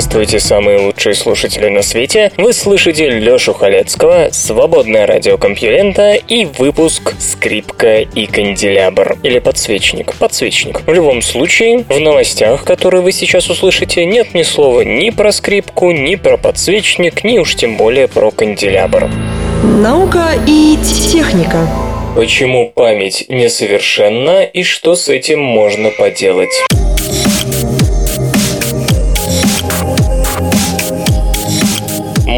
Здравствуйте, самые лучшие слушатели на свете. Вы слышите Лёшу Халецкого, свободное радио Компьюлента и выпуск «Скрипка и канделябр» или «Подсвечник». Подсвечник. В любом случае, в новостях, которые вы сейчас услышите, нет ни слова ни про скрипку, ни про подсвечник, ни уж тем более про канделябр. Наука и техника. Почему память несовершенна и что с этим можно поделать?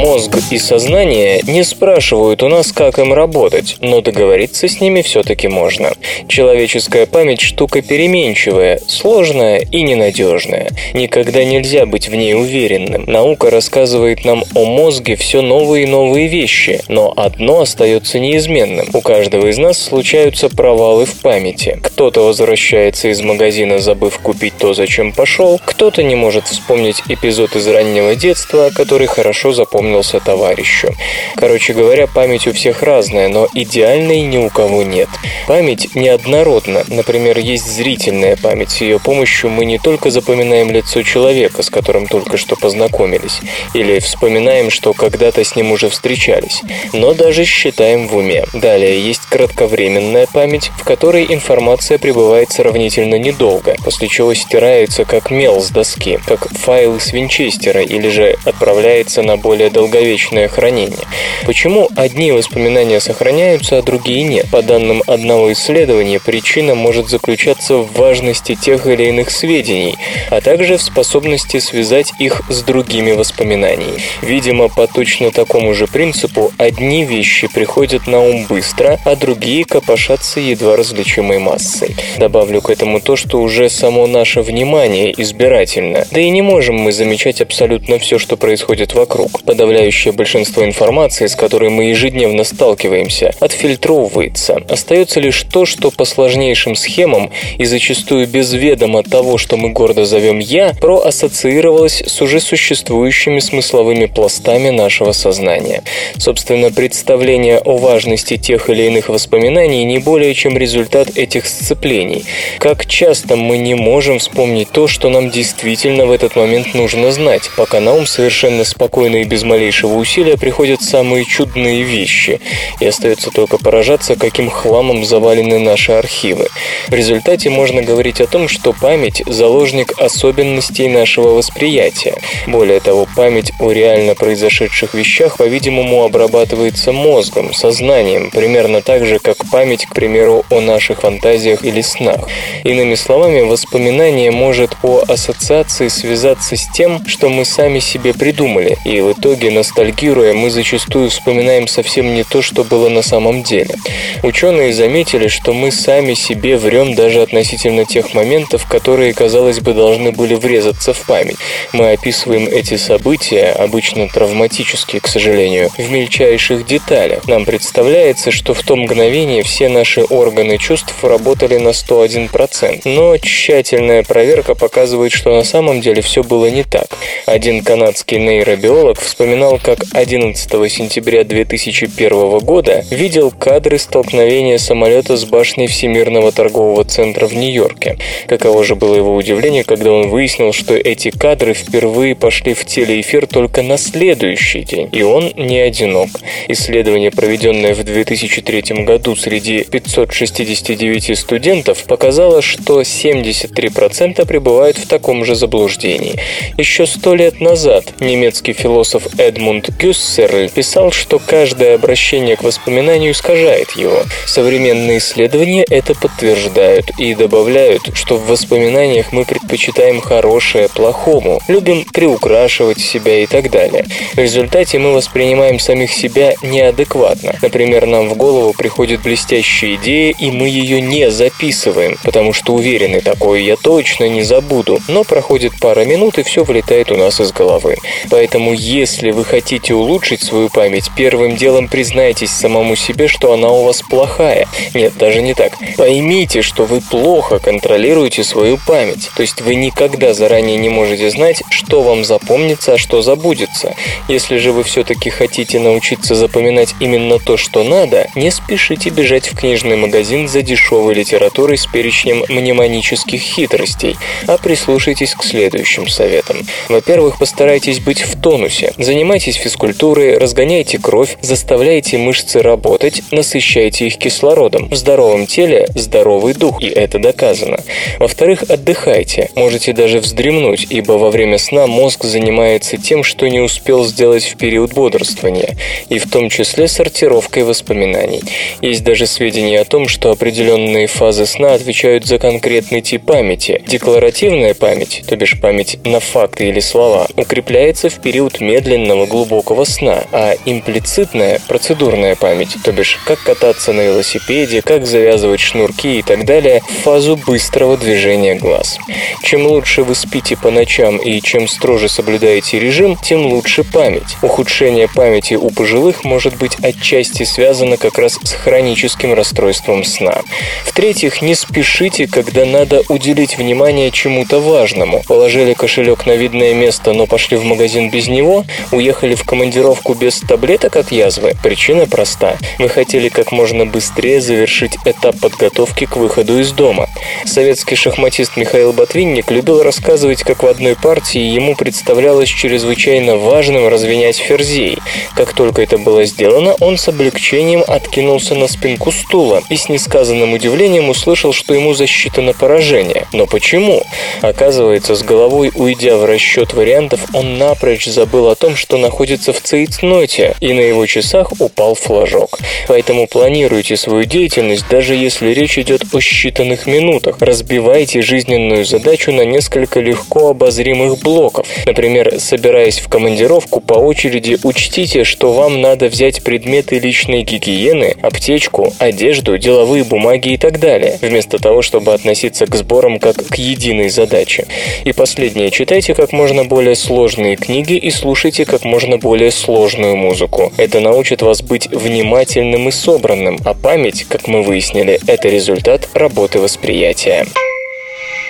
Мозг и сознание не спрашивают у нас, как им работать, но договориться с ними все-таки можно. Человеческая память – штука переменчивая, сложная и ненадежная. Никогда нельзя быть в ней уверенным. Наука рассказывает нам о мозге все новые и новые вещи, но одно остается неизменным. У каждого из нас случаются провалы в памяти. Кто-то возвращается из магазина, забыв купить то, зачем пошел, кто-то не может вспомнить эпизод из раннего детства, который хорошо запомнил запомнился товарищу. Короче говоря, память у всех разная, но идеальной ни у кого нет. Память неоднородна. Например, есть зрительная память. С ее помощью мы не только запоминаем лицо человека, с которым только что познакомились, или вспоминаем, что когда-то с ним уже встречались, но даже считаем в уме. Далее есть кратковременная память, в которой информация пребывает сравнительно недолго, после чего стирается как мел с доски, как файл с винчестера, или же отправляется на более долговечное хранение. Почему одни воспоминания сохраняются, а другие нет? По данным одного исследования, причина может заключаться в важности тех или иных сведений, а также в способности связать их с другими воспоминаниями. Видимо, по точно такому же принципу одни вещи приходят на ум быстро, а другие копошатся едва различимой массой. Добавлю к этому то, что уже само наше внимание избирательно, да и не можем мы замечать абсолютно все, что происходит вокруг. Подавляющее подавляющее большинство информации, с которой мы ежедневно сталкиваемся, отфильтровывается. Остается лишь то, что по сложнейшим схемам и зачастую без ведома того, что мы гордо зовем «я», проассоциировалось с уже существующими смысловыми пластами нашего сознания. Собственно, представление о важности тех или иных воспоминаний не более чем результат этих сцеплений. Как часто мы не можем вспомнить то, что нам действительно в этот момент нужно знать, пока на ум совершенно спокойно и без малейшего усилия приходят самые чудные вещи, и остается только поражаться, каким хламом завалены наши архивы. В результате можно говорить о том, что память – заложник особенностей нашего восприятия. Более того, память о реально произошедших вещах, по-видимому, обрабатывается мозгом, сознанием, примерно так же, как память, к примеру, о наших фантазиях или снах. Иными словами, воспоминание может по ассоциации связаться с тем, что мы сами себе придумали, и в итоге ностальгируя, мы зачастую вспоминаем совсем не то, что было на самом деле. Ученые заметили, что мы сами себе врем даже относительно тех моментов, которые, казалось бы, должны были врезаться в память. Мы описываем эти события, обычно травматические, к сожалению, в мельчайших деталях. Нам представляется, что в то мгновение все наши органы чувств работали на 101%, но тщательная проверка показывает, что на самом деле все было не так. Один канадский нейробиолог вспоминал вспоминал, как 11 сентября 2001 года видел кадры столкновения самолета с башней Всемирного торгового центра в Нью-Йорке. Каково же было его удивление, когда он выяснил, что эти кадры впервые пошли в телеэфир только на следующий день. И он не одинок. Исследование, проведенное в 2003 году среди 569 студентов, показало, что 73% пребывают в таком же заблуждении. Еще сто лет назад немецкий философ Эдмунд Гюссерль писал, что каждое обращение к воспоминанию искажает его. Современные исследования это подтверждают и добавляют, что в воспоминаниях мы предпочитаем хорошее плохому, любим приукрашивать себя и так далее. В результате мы воспринимаем самих себя неадекватно. Например, нам в голову приходит блестящая идея, и мы ее не записываем, потому что уверены, такое я точно не забуду. Но проходит пара минут, и все вылетает у нас из головы. Поэтому, если вы хотите улучшить свою память, первым делом признайтесь самому себе, что она у вас плохая. Нет, даже не так. Поймите, что вы плохо контролируете свою память. То есть вы никогда заранее не можете знать, что вам запомнится, а что забудется. Если же вы все-таки хотите научиться запоминать именно то, что надо, не спешите бежать в книжный магазин за дешевой литературой с перечнем мнемонических хитростей, а прислушайтесь к следующим советам. Во-первых, постарайтесь быть в тонусе. Занимайтесь физкультурой, разгоняйте кровь, заставляйте мышцы работать, насыщайте их кислородом. В здоровом теле здоровый дух, и это доказано. Во-вторых, отдыхайте. Можете даже вздремнуть, ибо во время сна мозг занимается тем, что не успел сделать в период бодрствования, и в том числе сортировкой воспоминаний. Есть даже сведения о том, что определенные фазы сна отвечают за конкретный тип памяти. Декларативная память, то бишь память на факты или слова, укрепляется в период медленного глубокого сна, а имплицитная, процедурная память, то бишь как кататься на велосипеде, как завязывать шнурки и так далее, в фазу быстрого движения глаз. Чем лучше вы спите по ночам и чем строже соблюдаете режим, тем лучше память. Ухудшение памяти у пожилых может быть отчасти связано как раз с хроническим расстройством сна. В-третьих, не спешите, когда надо уделить внимание чему-то важному. Положили кошелек на видное место, но пошли в магазин без него, уехали в командировку без таблеток от язвы. Причина проста. Вы хотели как можно быстрее завершить этап подготовки к выходу из дома. Советский шахматист Михаил Ботвинник любил рассказывать, как в одной партии ему представлялось чрезвычайно важным развенять ферзей. Как только это было сделано, он с облегчением откинулся на спинку стула и с несказанным удивлением услышал, что ему засчитано поражение. Но почему? Оказывается, с головой уйдя в расчет вариантов, он напрочь забыл о том, что находится в цейтноте, и на его часах упал флажок. Поэтому планируйте свою деятельность, даже если речь идет о считанных минутах. Разбивайте жизненную задачу на несколько легко обозримых блоков. Например, собираясь в командировку, по очереди учтите, что вам надо взять предметы личной гигиены, аптечку, одежду, деловые бумаги и так далее, вместо того, чтобы относиться к сборам как к единой задаче. И последнее, читайте как можно более сложные книги и слушайте как можно более сложную музыку. Это научит вас быть внимательным и собранным, а память, как мы выяснили, это результат работы восприятия.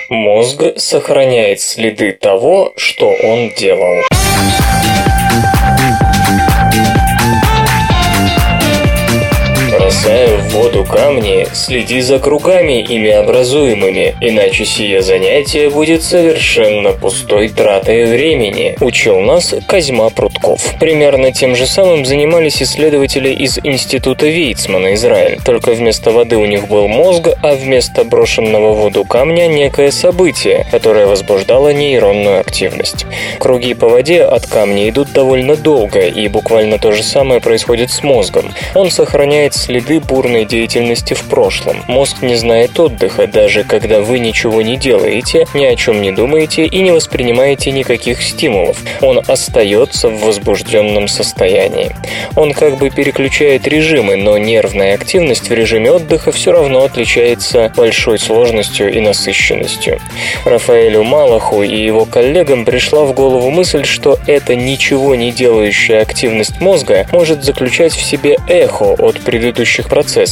Мозг сохраняет следы того, что он делал. Бросая воду камни, следи за кругами, ими образуемыми, иначе сие занятие будет совершенно пустой тратой времени, учил нас Козьма Прутков. Примерно тем же самым занимались исследователи из Института Вейцмана, Израиль. Только вместо воды у них был мозг, а вместо брошенного в воду камня некое событие, которое возбуждало нейронную активность. Круги по воде от камня идут довольно долго, и буквально то же самое происходит с мозгом. Он сохраняет следы бурной деятельности в прошлом. Мозг не знает отдыха, даже когда вы ничего не делаете, ни о чем не думаете и не воспринимаете никаких стимулов. Он остается в возбужденном состоянии. Он как бы переключает режимы, но нервная активность в режиме отдыха все равно отличается большой сложностью и насыщенностью. Рафаэлю Малаху и его коллегам пришла в голову мысль, что эта ничего не делающая активность мозга может заключать в себе эхо от предыдущих предыдущих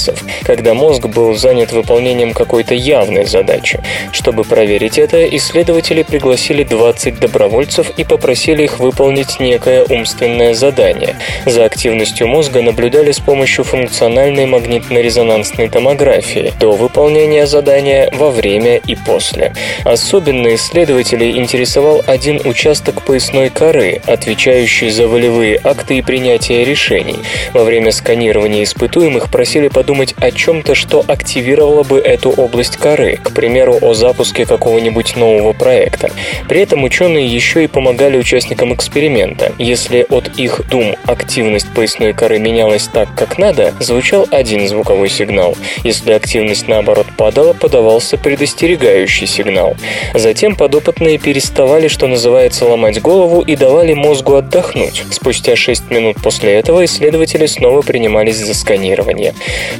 процессов, когда мозг был занят выполнением какой-то явной задачи. Чтобы проверить это, исследователи пригласили 20 добровольцев и попросили их выполнить некое умственное задание. За активностью мозга наблюдали с помощью функциональной магнитно-резонансной томографии до выполнения задания, во время и после. Особенно исследователей интересовал один участок поясной коры, отвечающий за волевые акты и принятие решений. Во время сканирования испытуемых просили подумать думать о чем-то, что активировало бы эту область коры, к примеру, о запуске какого-нибудь нового проекта. При этом ученые еще и помогали участникам эксперимента. Если от их дум активность поясной коры менялась так, как надо, звучал один звуковой сигнал. Если активность наоборот падала, подавался предостерегающий сигнал. Затем подопытные переставали, что называется, ломать голову и давали мозгу отдохнуть. Спустя 6 минут после этого исследователи снова принимались за сканирование.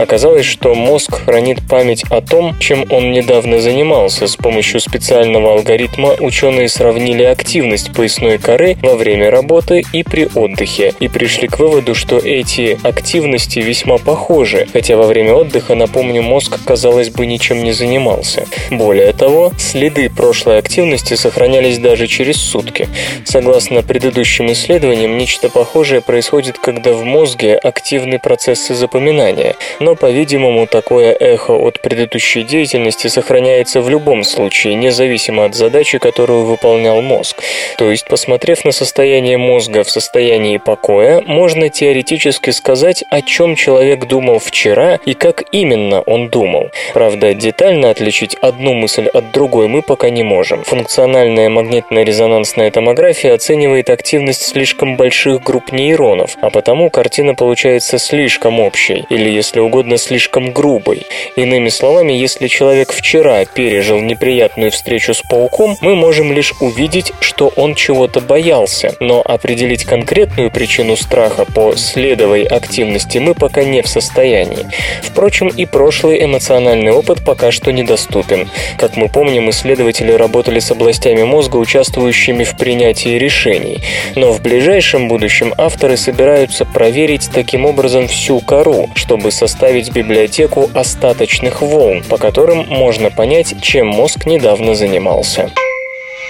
Оказалось, что мозг хранит память о том, чем он недавно занимался. С помощью специального алгоритма ученые сравнили активность поясной коры во время работы и при отдыхе и пришли к выводу, что эти активности весьма похожи, хотя во время отдыха, напомню, мозг, казалось бы, ничем не занимался. Более того, следы прошлой активности сохранялись даже через сутки. Согласно предыдущим исследованиям, нечто похожее происходит, когда в мозге активны процессы запоминания, но, по-видимому, такое эхо от предыдущей деятельности сохраняется в любом случае, независимо от задачи, которую выполнял мозг. То есть, посмотрев на состояние мозга в состоянии покоя, можно теоретически сказать, о чем человек думал вчера и как именно он думал. Правда, детально отличить одну мысль от другой мы пока не можем. Функциональная магнитно-резонансная томография оценивает активность слишком больших групп нейронов, а потому картина получается слишком общей, или, если угодно, слишком грубой. Иными словами, если человек вчера пережил неприятную встречу с пауком, мы можем лишь увидеть, что он чего-то боялся, но определить конкретную причину страха по следовой активности мы пока не в состоянии. Впрочем, и прошлый эмоциональный опыт пока что недоступен. Как мы помним, исследователи работали с областями мозга, участвующими в принятии решений. Но в ближайшем будущем авторы собираются проверить таким образом всю кору, чтобы составить библиотеку остаточных волн, по которым можно понять, чем мозг недавно занимался.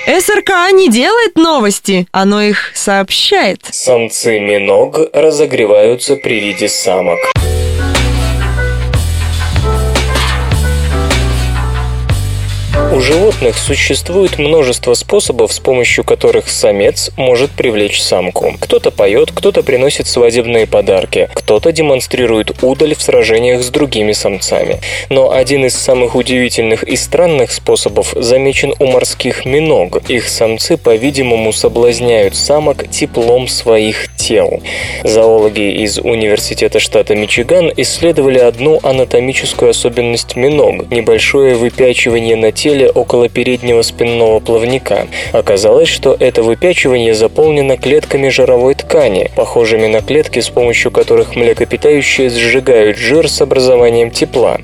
СРК не делает новости, оно их сообщает. Самцы миног разогреваются при виде самок. У животных существует множество способов, с помощью которых самец может привлечь самку. Кто-то поет, кто-то приносит свадебные подарки, кто-то демонстрирует удаль в сражениях с другими самцами. Но один из самых удивительных и странных способов замечен у морских миног. Их самцы, по-видимому, соблазняют самок теплом своих тел. Зоологи из Университета штата Мичиган исследовали одну анатомическую особенность миног – небольшое выпячивание на теле около переднего спинного плавника. Оказалось, что это выпячивание заполнено клетками жировой ткани, похожими на клетки, с помощью которых млекопитающие сжигают жир с образованием тепла.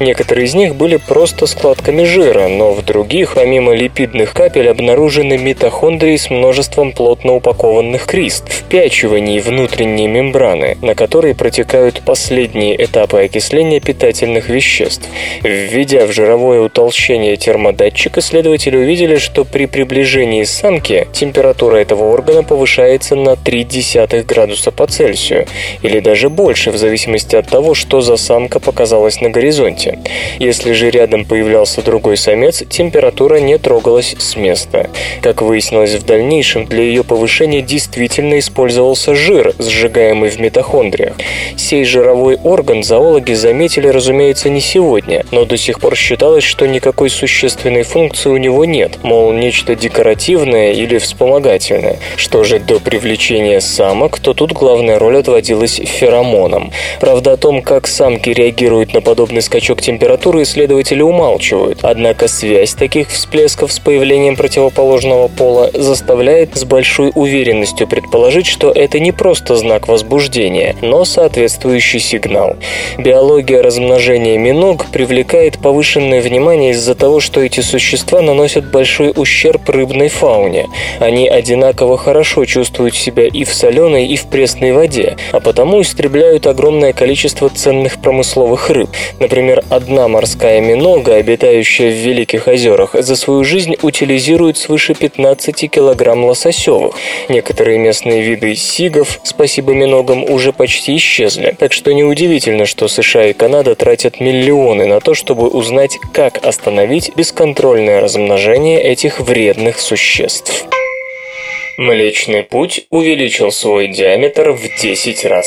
Некоторые из них были просто складками жира, но в других, помимо липидных капель, обнаружены митохондрии с множеством плотно упакованных крист, впячиваний внутренней мембраны, на которой протекают последние этапы окисления питательных веществ. Введя в жировое утолщение термодатчик, исследователи увидели, что при приближении самки температура этого органа повышается на 0,3 градуса по Цельсию, или даже больше, в зависимости от того, что за самка показалась на горизонте. Если же рядом появлялся другой самец, температура не трогалась с места. Как выяснилось в дальнейшем, для ее повышения действительно использовался жир, сжигаемый в митохондриях. Сей жировой орган зоологи заметили, разумеется, не сегодня, но до сих пор считалось, что никакой существенной существенной функции у него нет, мол, нечто декоративное или вспомогательное. Что же до привлечения самок, то тут главная роль отводилась феромонам. Правда, о том, как самки реагируют на подобный скачок температуры, исследователи умалчивают. Однако связь таких всплесков с появлением противоположного пола заставляет с большой уверенностью предположить, что это не просто знак возбуждения, но соответствующий сигнал. Биология размножения миног привлекает повышенное внимание из-за того, что эти существа наносят большой ущерб рыбной фауне. Они одинаково хорошо чувствуют себя и в соленой, и в пресной воде, а потому истребляют огромное количество ценных промысловых рыб. Например, одна морская минога, обитающая в Великих озерах, за свою жизнь утилизирует свыше 15 килограмм лососевых. Некоторые местные виды сигов, спасибо миногам, уже почти исчезли. Так что неудивительно, что США и Канада тратят миллионы на то, чтобы узнать, как остановить бесконтрольное размножение этих вредных существ. Млечный путь увеличил свой диаметр в 10 раз.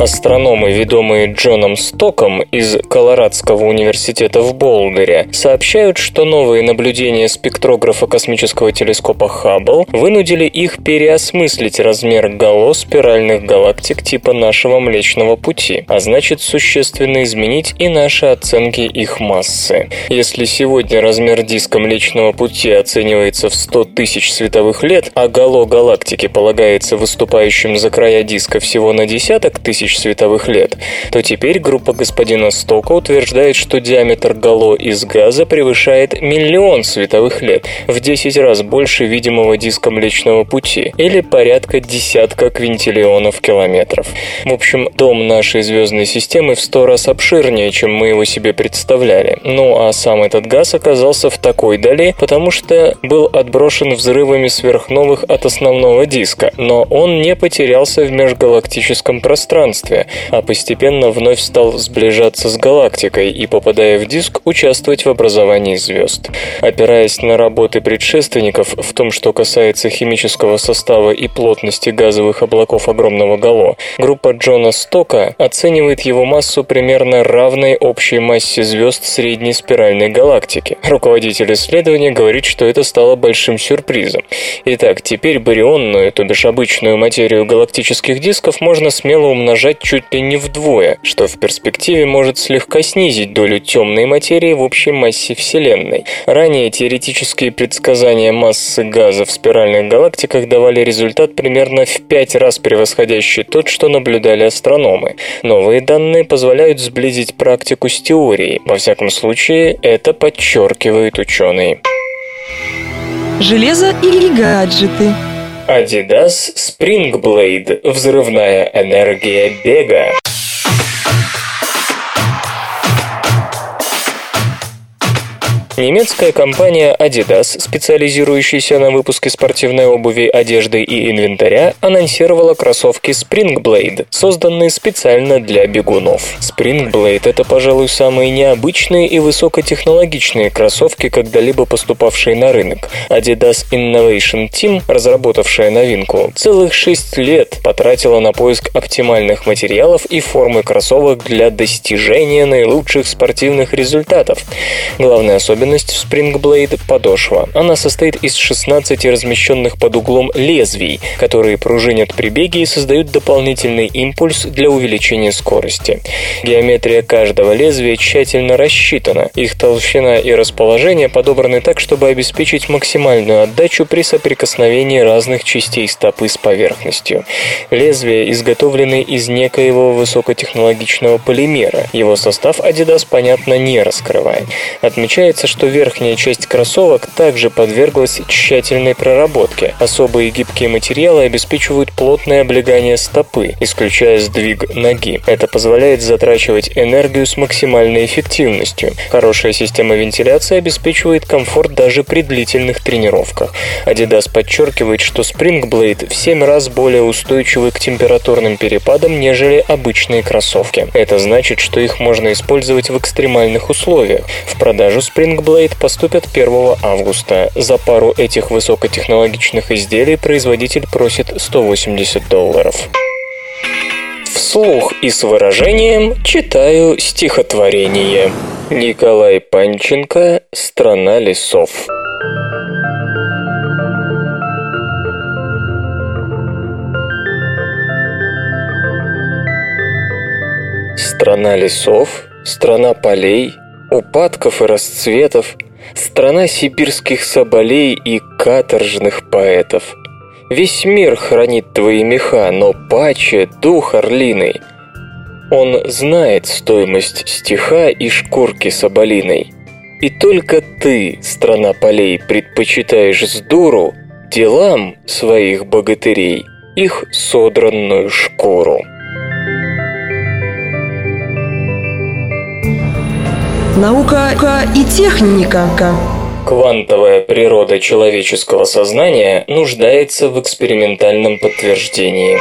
Астрономы, ведомые Джоном Стоком из Колорадского университета в Болдере, сообщают, что новые наблюдения спектрографа космического телескопа Хаббл вынудили их переосмыслить размер гало спиральных галактик типа нашего Млечного Пути, а значит существенно изменить и наши оценки их массы. Если сегодня размер диска Млечного Пути оценивается в 100 тысяч световых лет, а гало галактики полагается выступающим за края диска всего на десяток тысяч световых лет, то теперь группа господина Стока утверждает, что диаметр гало из газа превышает миллион световых лет, в 10 раз больше видимого диска Млечного Пути, или порядка десятка квинтиллионов километров. В общем, дом нашей звездной системы в сто раз обширнее, чем мы его себе представляли. Ну а сам этот газ оказался в такой дали, потому что был отброшен взрывами сверхновых от основного диска, но он не потерялся в межгалактическом пространстве, а постепенно вновь стал сближаться с галактикой и, попадая в диск, участвовать в образовании звезд. Опираясь на работы предшественников в том, что касается химического состава и плотности газовых облаков огромного гало, группа Джона Стока оценивает его массу примерно равной общей массе звезд средней спиральной галактики. Руководитель исследования говорит, что это стало большим сюрпризом. Итак, теперь барионную, то бишь обычную материю галактических дисков можно смело умножать чуть ли не вдвое, что в перспективе может слегка снизить долю темной материи в общей массе Вселенной. Ранее теоретические предсказания массы газа в спиральных галактиках давали результат примерно в пять раз превосходящий тот, что наблюдали астрономы. Новые данные позволяют сблизить практику с теорией. Во всяком случае, это подчеркивают ученые. Железо или гаджеты? Adidas Springblade. Взрывная энергия бега. Немецкая компания Adidas, специализирующаяся на выпуске спортивной обуви, одежды и инвентаря, анонсировала кроссовки Springblade, созданные специально для бегунов. Springblade – это, пожалуй, самые необычные и высокотехнологичные кроссовки, когда-либо поступавшие на рынок. Adidas Innovation Team, разработавшая новинку, целых 6 лет потратила на поиск оптимальных материалов и формы кроссовок для достижения наилучших спортивных результатов. Главная особенность особенность в Springblade – подошва. Она состоит из 16 размещенных под углом лезвий, которые пружинят при беге и создают дополнительный импульс для увеличения скорости. Геометрия каждого лезвия тщательно рассчитана. Их толщина и расположение подобраны так, чтобы обеспечить максимальную отдачу при соприкосновении разных частей стопы с поверхностью. Лезвия изготовлены из некоего высокотехнологичного полимера. Его состав Adidas, понятно, не раскрывает. Отмечается, что верхняя часть кроссовок также подверглась тщательной проработке. Особые гибкие материалы обеспечивают плотное облегание стопы, исключая сдвиг ноги. Это позволяет затрачивать энергию с максимальной эффективностью. Хорошая система вентиляции обеспечивает комфорт даже при длительных тренировках. Adidas подчеркивает, что Spring Blade в 7 раз более устойчивы к температурным перепадам, нежели обычные кроссовки. Это значит, что их можно использовать в экстремальных условиях. В продажу Spring Blade поступят 1 августа. За пару этих высокотехнологичных изделий производитель просит 180 долларов. Вслух и с выражением читаю стихотворение. Николай Панченко «Страна лесов». Страна лесов, страна полей, упадков и расцветов, страна сибирских соболей и каторжных поэтов. Весь мир хранит твои меха, но паче дух орлиный. Он знает стоимость стиха и шкурки соболиной. И только ты, страна полей, предпочитаешь с дуру делам своих богатырей их содранную шкуру. Наука и техника. Квантовая природа человеческого сознания нуждается в экспериментальном подтверждении.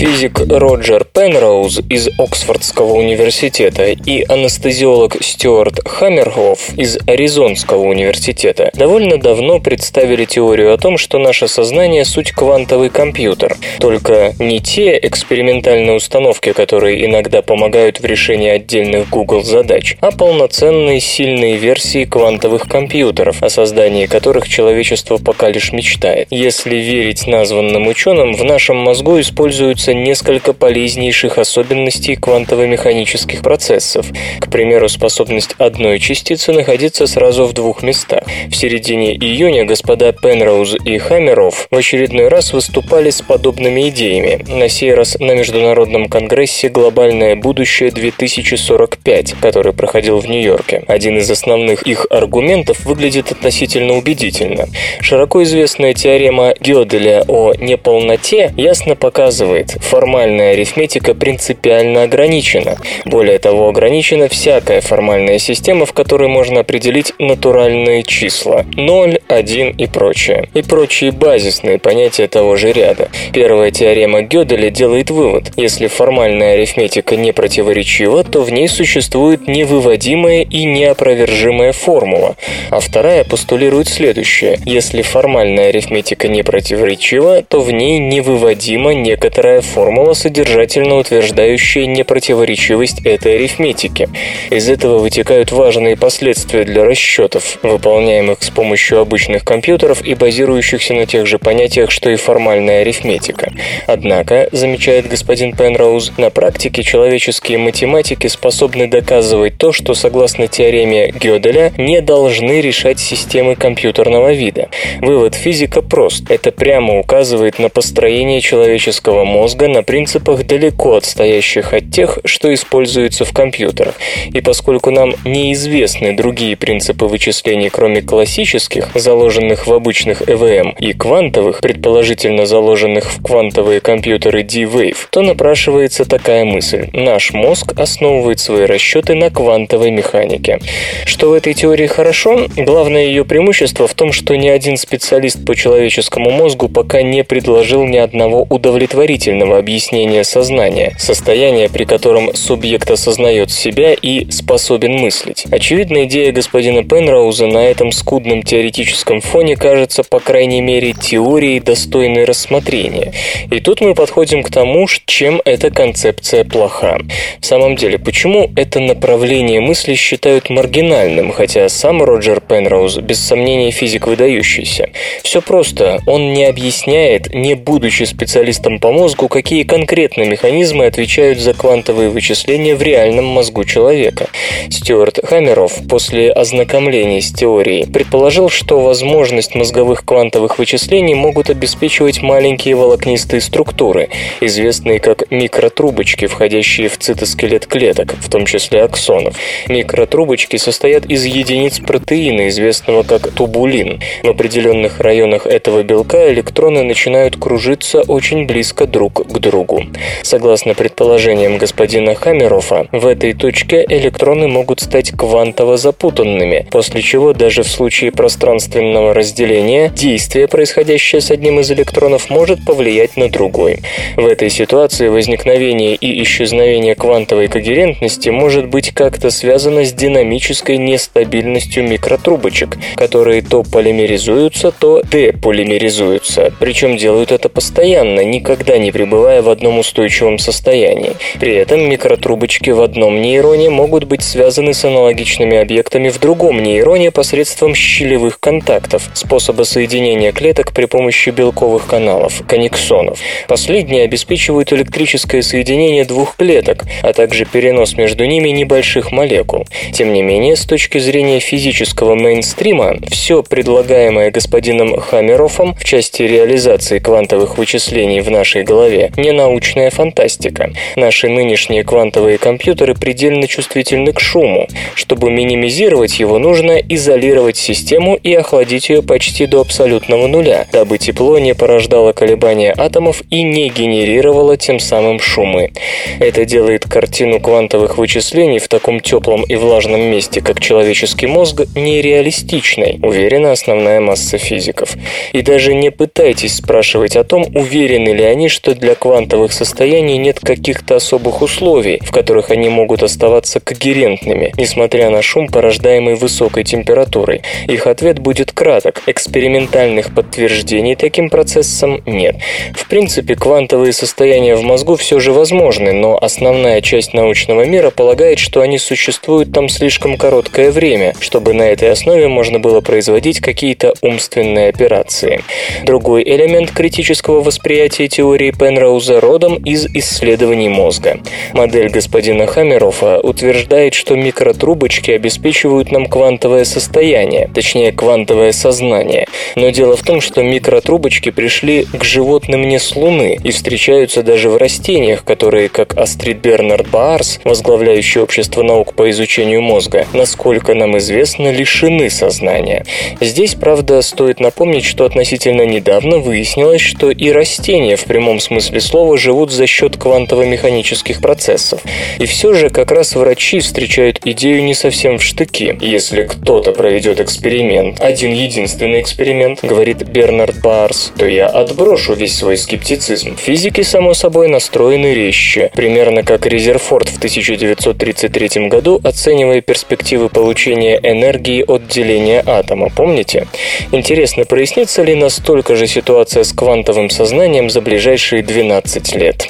Физик Роджер Пенроуз из Оксфордского университета и анестезиолог Стюарт Хаммерхоф из Аризонского университета довольно давно представили теорию о том, что наше сознание – суть квантовый компьютер. Только не те экспериментальные установки, которые иногда помогают в решении отдельных Google задач, а полноценные сильные версии квантовых компьютеров, о создании которых человечество пока лишь мечтает. Если верить названным ученым, в нашем мозгу используются несколько полезнейших особенностей квантово-механических процессов. К примеру, способность одной частицы находиться сразу в двух местах. В середине июня господа Пенроуз и Хаммеров в очередной раз выступали с подобными идеями, на сей раз на Международном конгрессе «Глобальное будущее 2045», который проходил в Нью-Йорке. Один из основных их аргументов выглядит относительно убедительно. Широко известная теорема Гёделя о неполноте ясно показывает, формальная арифметика принципиально ограничена. Более того, ограничена всякая формальная система, в которой можно определить натуральные числа – 0, 1 и прочее. И прочие базисные понятия того же ряда. Первая теорема Гёделя делает вывод. Если формальная арифметика не противоречива, то в ней существует невыводимая и неопровержимая формула. А вторая постулирует следующее. Если формальная арифметика не противоречива, то в ней невыводима некоторая формула, содержательно утверждающая непротиворечивость этой арифметики. Из этого вытекают важные последствия для расчетов, выполняемых с помощью обычных компьютеров и базирующихся на тех же понятиях, что и формальная арифметика. Однако, замечает господин Пенроуз, на практике человеческие математики способны доказывать то, что согласно теореме Гёделя не должны решать системы компьютерного вида. Вывод физика прост. Это прямо указывает на построение человеческого мозга на принципах далеко отстоящих от тех, что используются в компьютерах. И поскольку нам неизвестны другие принципы вычислений, кроме классических, заложенных в обычных ЭВМ, и квантовых, предположительно заложенных в квантовые компьютеры D-Wave, то напрашивается такая мысль. Наш мозг основывает свои расчеты на квантовой механике. Что в этой теории хорошо? Главное ее преимущество в том, что ни один специалист по человеческому мозгу пока не предложил ни одного удовлетворительного объяснения сознания, состояния, при котором субъект осознает себя и способен мыслить. Очевидно, идея господина Пенроуза на этом скудном теоретическом фоне кажется, по крайней мере, теорией, достойной рассмотрения. И тут мы подходим к тому, чем эта концепция плоха. В самом деле, почему это направление мысли считают маргинальным, хотя сам Роджер Пенроуз без сомнения физик выдающийся? Все просто. Он не объясняет, не будучи специалистом по мозгу, какие конкретно механизмы отвечают за квантовые вычисления в реальном мозгу человека. Стюарт Хаммеров после ознакомления с теорией предположил, что возможность мозговых квантовых вычислений могут обеспечивать маленькие волокнистые структуры, известные как микротрубочки, входящие в цитоскелет клеток, в том числе аксонов. Микротрубочки состоят из единиц протеина, известного как тубулин. В определенных районах этого белка электроны начинают кружиться очень близко друг к другу. Согласно предположениям господина Хаммерофа, в этой точке электроны могут стать квантово запутанными, после чего даже в случае пространственного разделения действие, происходящее с одним из электронов, может повлиять на другой. В этой ситуации возникновение и исчезновение квантовой когерентности может быть как-то связано с динамической нестабильностью микротрубочек, которые то полимеризуются, то деполимеризуются, причем делают это постоянно, никогда не пребывая в одном устойчивом состоянии. При этом микротрубочки в одном нейроне могут быть связаны с аналогичными объектами в другом нейроне посредством щелевых контактов, способа соединения клеток при помощи белковых каналов, коннексонов. Последние обеспечивают электрическое соединение двух клеток, а также перенос между ними небольших молекул. Тем не менее, с точки зрения физического мейнстрима, все предлагаемое господином Хаммерофом в части реализации квантовых вычислений в нашей голове не научная фантастика. Наши нынешние квантовые компьютеры предельно чувствительны к шуму. Чтобы минимизировать его, нужно изолировать систему и охладить ее почти до абсолютного нуля, дабы тепло не порождало колебания атомов и не генерировало тем самым шумы. Это делает картину квантовых вычислений в таком теплом и влажном месте, как человеческий мозг, нереалистичной, уверена основная масса физиков. И даже не пытайтесь спрашивать о том, уверены ли они, что для для квантовых состояний нет каких-то особых условий, в которых они могут оставаться когерентными, несмотря на шум, порождаемый высокой температурой? Их ответ будет краток. Экспериментальных подтверждений таким процессам нет. В принципе, квантовые состояния в мозгу все же возможны, но основная часть научного мира полагает, что они существуют там слишком короткое время, чтобы на этой основе можно было производить какие-то умственные операции. Другой элемент критического восприятия теории Пенроуза родом из исследований мозга. Модель господина Хаммерофа утверждает, что микротрубочки обеспечивают нам квантовое состояние, точнее квантовое сознание. Но дело в том, что микротрубочки пришли к животным не с Луны и встречаются даже в растениях, которые, как Астрид Бернард Баарс, возглавляющий общество наук по изучению мозга, насколько нам известно, лишены сознания. Здесь, правда, стоит напомнить, что относительно недавно выяснилось, что и растения в прямом смысле слова живут за счет квантово-механических процессов. И все же как раз врачи встречают идею не совсем в штыки. Если кто-то проведет эксперимент, один единственный эксперимент, говорит Бернард Барс, то я отброшу весь свой скептицизм. Физики, само собой, настроены резче, примерно как Резерфорд в 1933 году, оценивая перспективы получения энергии от деления атома, помните? Интересно, прояснится ли настолько же ситуация с квантовым сознанием за ближайшие 12 лет?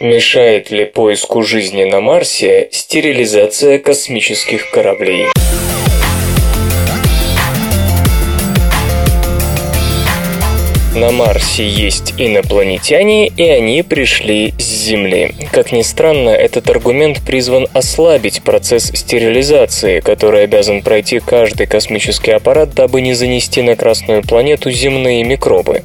Мешает ли поиску жизни на Марсе стерилизация космических кораблей? На Марсе есть инопланетяне, и они пришли с Земли. Как ни странно, этот аргумент призван ослабить процесс стерилизации, который обязан пройти каждый космический аппарат, дабы не занести на Красную планету земные микробы.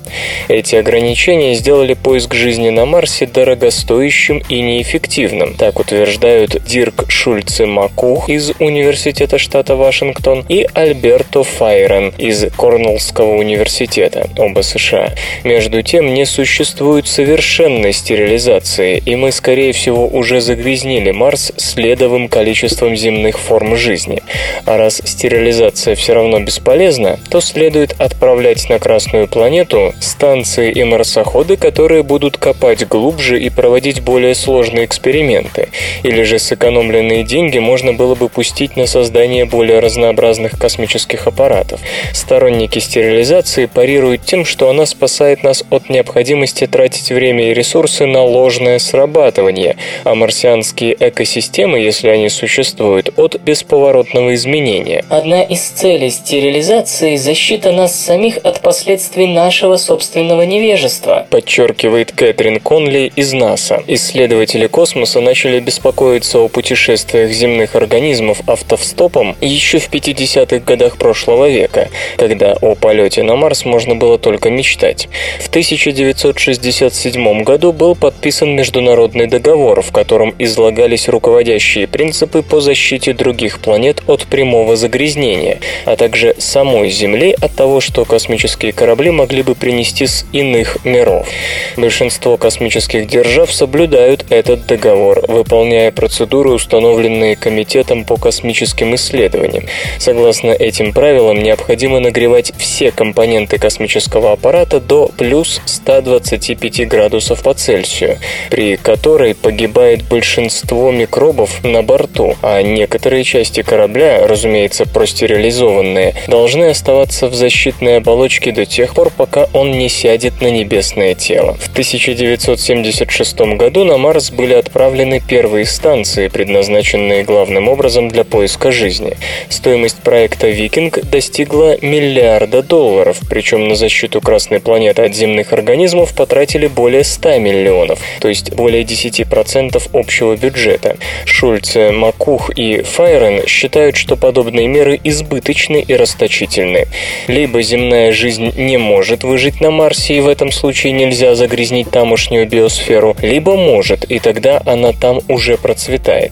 Эти ограничения сделали поиск жизни на Марсе дорогостоящим и неэффективным. Так утверждают Дирк Шульце Макух из Университета штата Вашингтон и Альберто Файрен из Корнеллского университета, оба США. США. Между тем, не существует совершенной стерилизации, и мы, скорее всего, уже загрязнили Марс следовым количеством земных форм жизни. А раз стерилизация все равно бесполезна, то следует отправлять на Красную планету станции и марсоходы, которые будут копать глубже и проводить более сложные эксперименты. Или же сэкономленные деньги можно было бы пустить на создание более разнообразных космических аппаратов. Сторонники стерилизации парируют тем, что она спасает нас от необходимости тратить время и ресурсы на ложное срабатывание, а марсианские экосистемы, если они существуют, от бесповоротного изменения. Одна из целей стерилизации – защита нас самих от последствий нашего собственного невежества, подчеркивает Кэтрин Конли из НАСА. Исследователи космоса начали беспокоиться о путешествиях земных организмов автостопом еще в 50-х годах прошлого века, когда о полете на Марс можно было только мечтать мечтать. В 1967 году был подписан международный договор, в котором излагались руководящие принципы по защите других планет от прямого загрязнения, а также самой Земли от того, что космические корабли могли бы принести с иных миров. Большинство космических держав соблюдают этот договор, выполняя процедуры, установленные Комитетом по космическим исследованиям. Согласно этим правилам, необходимо нагревать все компоненты космического аппарата аппарата до плюс 125 градусов по Цельсию, при которой погибает большинство микробов на борту, а некоторые части корабля, разумеется, простерилизованные, должны оставаться в защитной оболочке до тех пор, пока он не сядет на небесное тело. В 1976 году на Марс были отправлены первые станции, предназначенные главным образом для поиска жизни. Стоимость проекта «Викинг» достигла миллиарда долларов, причем на защиту Красной красной планеты от земных организмов потратили более 100 миллионов, то есть более 10% общего бюджета. Шульце, Макух и Файрен считают, что подобные меры избыточны и расточительны. Либо земная жизнь не может выжить на Марсе, и в этом случае нельзя загрязнить тамошнюю биосферу, либо может, и тогда она там уже процветает.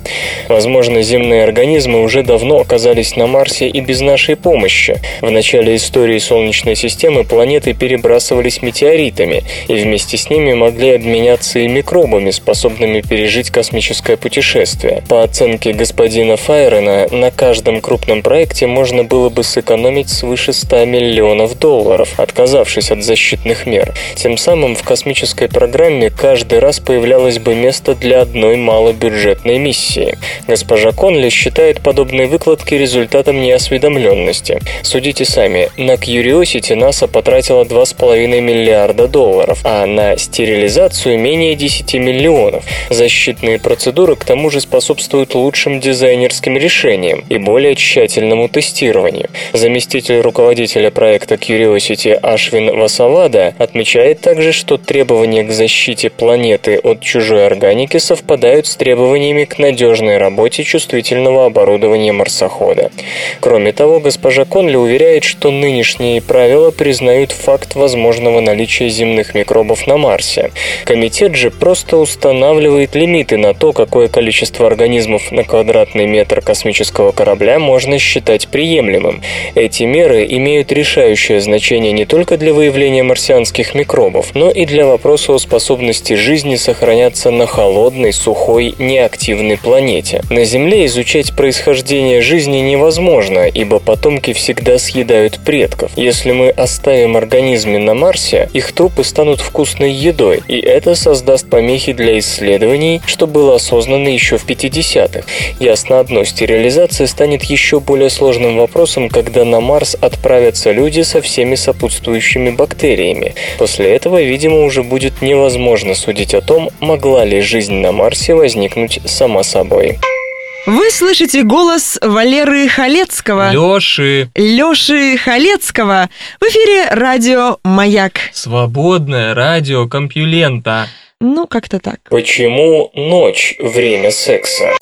Возможно, земные организмы уже давно оказались на Марсе и без нашей помощи. В начале истории Солнечной системы планеты перебрали забрасывались метеоритами, и вместе с ними могли обменяться и микробами, способными пережить космическое путешествие. По оценке господина Файрена, на каждом крупном проекте можно было бы сэкономить свыше 100 миллионов долларов, отказавшись от защитных мер. Тем самым в космической программе каждый раз появлялось бы место для одной малобюджетной миссии. Госпожа Конли считает подобные выкладки результатом неосведомленности. Судите сами, на Curiosity НАСА потратила 2,5 миллиарда долларов, а на стерилизацию менее 10 миллионов. Защитные процедуры к тому же способствуют лучшим дизайнерским решениям и более тщательному тестированию. Заместитель руководителя проекта Curiosity Ашвин Васавада отмечает также, что требования к защите планеты от чужой органики совпадают с требованиями к надежной работе чувствительного оборудования марсохода. Кроме того, госпожа Конли уверяет, что нынешние правила признают факт возможного наличия земных микробов на Марсе. Комитет же просто устанавливает лимиты на то, какое количество организмов на квадратный метр космического корабля можно считать приемлемым. Эти меры имеют решающее значение не только для выявления марсианских микробов, но и для вопроса о способности жизни сохраняться на холодной, сухой, неактивной планете. На Земле изучать происхождение жизни невозможно, ибо потомки всегда съедают предков. Если мы оставим организмы на Марсе, их трупы станут вкусной едой, и это создаст помехи для исследований, что было осознано еще в 50-х. Ясно одно, стерилизация станет еще более сложным вопросом, когда на Марс отправятся люди со всеми сопутствующими бактериями. После этого, видимо, уже будет невозможно судить о том, могла ли жизнь на Марсе возникнуть сама собой. Вы слышите голос Валеры Халецкого. Лёши. Лёши Халецкого. В эфире радио «Маяк». Свободное радио Компьюлента. Ну, как-то так. Почему ночь – время секса?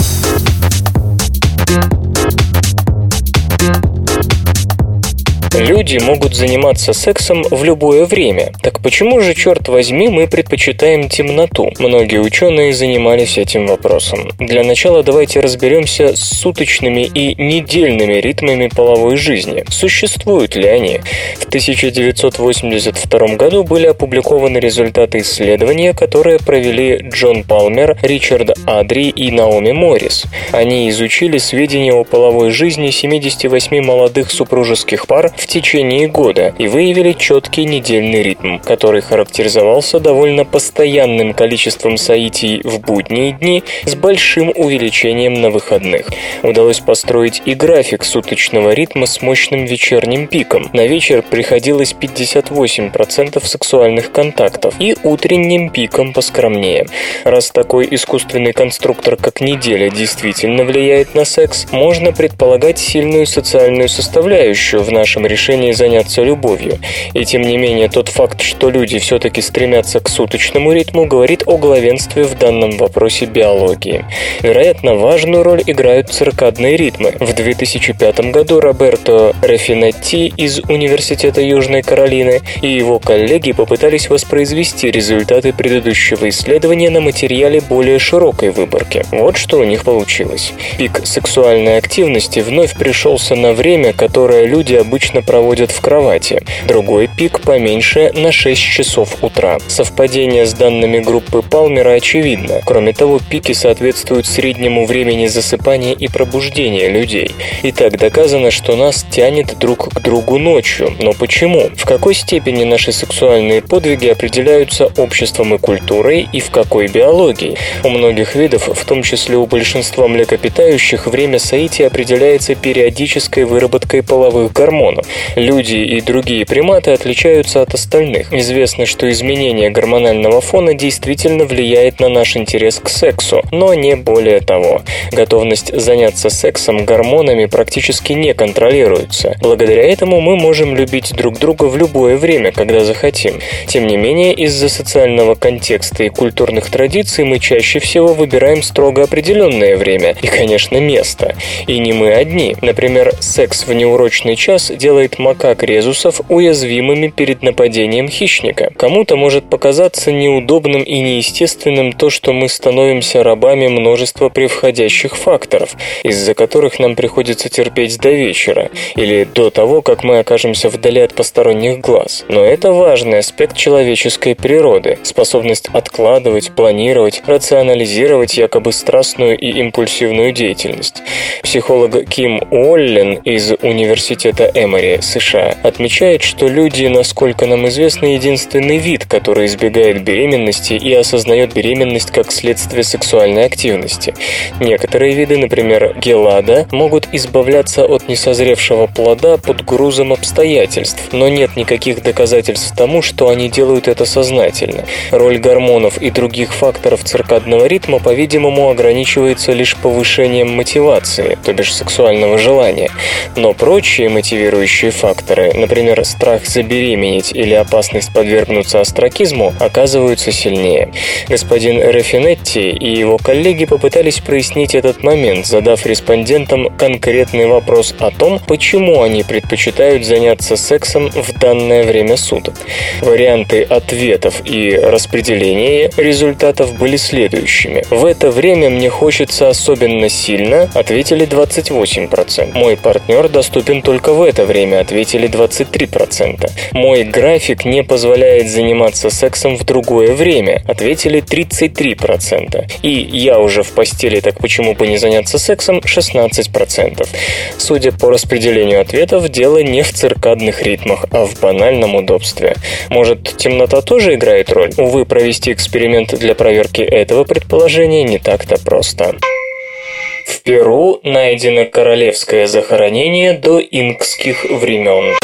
Люди могут заниматься сексом в любое время. Так почему же, черт возьми, мы предпочитаем темноту? Многие ученые занимались этим вопросом. Для начала давайте разберемся с суточными и недельными ритмами половой жизни. Существуют ли они? В 1982 году были опубликованы результаты исследования, которые провели Джон Палмер, Ричард Адри и Наоми Моррис. Они изучили сведения о половой жизни 78 молодых супружеских пар в течение года и выявили четкий недельный ритм, который характеризовался довольно постоянным количеством соитий в будние дни с большим увеличением на выходных. Удалось построить и график суточного ритма с мощным вечерним пиком. На вечер приходилось 58% сексуальных контактов и утренним пиком поскромнее. Раз такой искусственный конструктор, как неделя, действительно влияет на секс, можно предполагать сильную социальную составляющую в нашем решении заняться любовью. И тем не менее, тот факт, что люди все-таки стремятся к суточному ритму, говорит о главенстве в данном вопросе биологии. Вероятно, важную роль играют циркадные ритмы. В 2005 году Роберто Рафинетти из Университета Южной Каролины и его коллеги попытались воспроизвести результаты предыдущего исследования на материале более широкой выборки. Вот что у них получилось. Пик сексуальной активности вновь пришелся на время, которое люди обычно проводят в кровати. Другой пик поменьше на 6 часов утра. Совпадение с данными группы Палмера очевидно. Кроме того, пики соответствуют среднему времени засыпания и пробуждения людей. И так доказано, что нас тянет друг к другу ночью. Но почему? В какой степени наши сексуальные подвиги определяются обществом и культурой и в какой биологией? У многих видов, в том числе у большинства млекопитающих, время соития определяется периодической выработкой половых гормонов. Люди и другие приматы отличаются от остальных. Известно, что изменение гормонального фона действительно влияет на наш интерес к сексу, но не более того. Готовность заняться сексом гормонами практически не контролируется. Благодаря этому мы можем любить друг друга в любое время, когда захотим. Тем не менее, из-за социального контекста и культурных традиций мы чаще всего выбираем строго определенное время и, конечно, место. И не мы одни. Например, секс в неурочный час делает Макс макак резусов уязвимыми перед нападением хищника. Кому-то может показаться неудобным и неестественным то, что мы становимся рабами множества превходящих факторов, из-за которых нам приходится терпеть до вечера, или до того, как мы окажемся вдали от посторонних глаз. Но это важный аспект человеческой природы – способность откладывать, планировать, рационализировать якобы страстную и импульсивную деятельность. Психолог Ким Уоллен из Университета Эмори, США, отмечает, что люди, насколько нам известно, единственный вид, который избегает беременности и осознает беременность как следствие сексуальной активности. Некоторые виды, например, гелада, могут избавляться от несозревшего плода под грузом обстоятельств, но нет никаких доказательств тому, что они делают это сознательно. Роль гормонов и других факторов циркадного ритма, по-видимому, ограничивается лишь повышением мотивации, то бишь сексуального желания. Но прочие мотивирующие факторы, например, страх забеременеть или опасность подвергнуться астракизму, оказываются сильнее. Господин Рафинетти и его коллеги попытались прояснить этот момент, задав респондентам конкретный вопрос о том, почему они предпочитают заняться сексом в данное время суток. Варианты ответов и распределения результатов были следующими. В это время мне хочется особенно сильно, ответили 28%. Мой партнер доступен только в это время, ответили 23%. Мой график не позволяет заниматься сексом в другое время, ответили 33%. И я уже в постели, так почему бы не заняться сексом, 16%. Судя по распределению ответов, дело не в циркадных ритмах, а в банальном удобстве. Может, темнота тоже играет роль? Увы, провести эксперимент для проверки этого предположения не так-то просто. В Перу найдено королевское захоронение до инкских времен.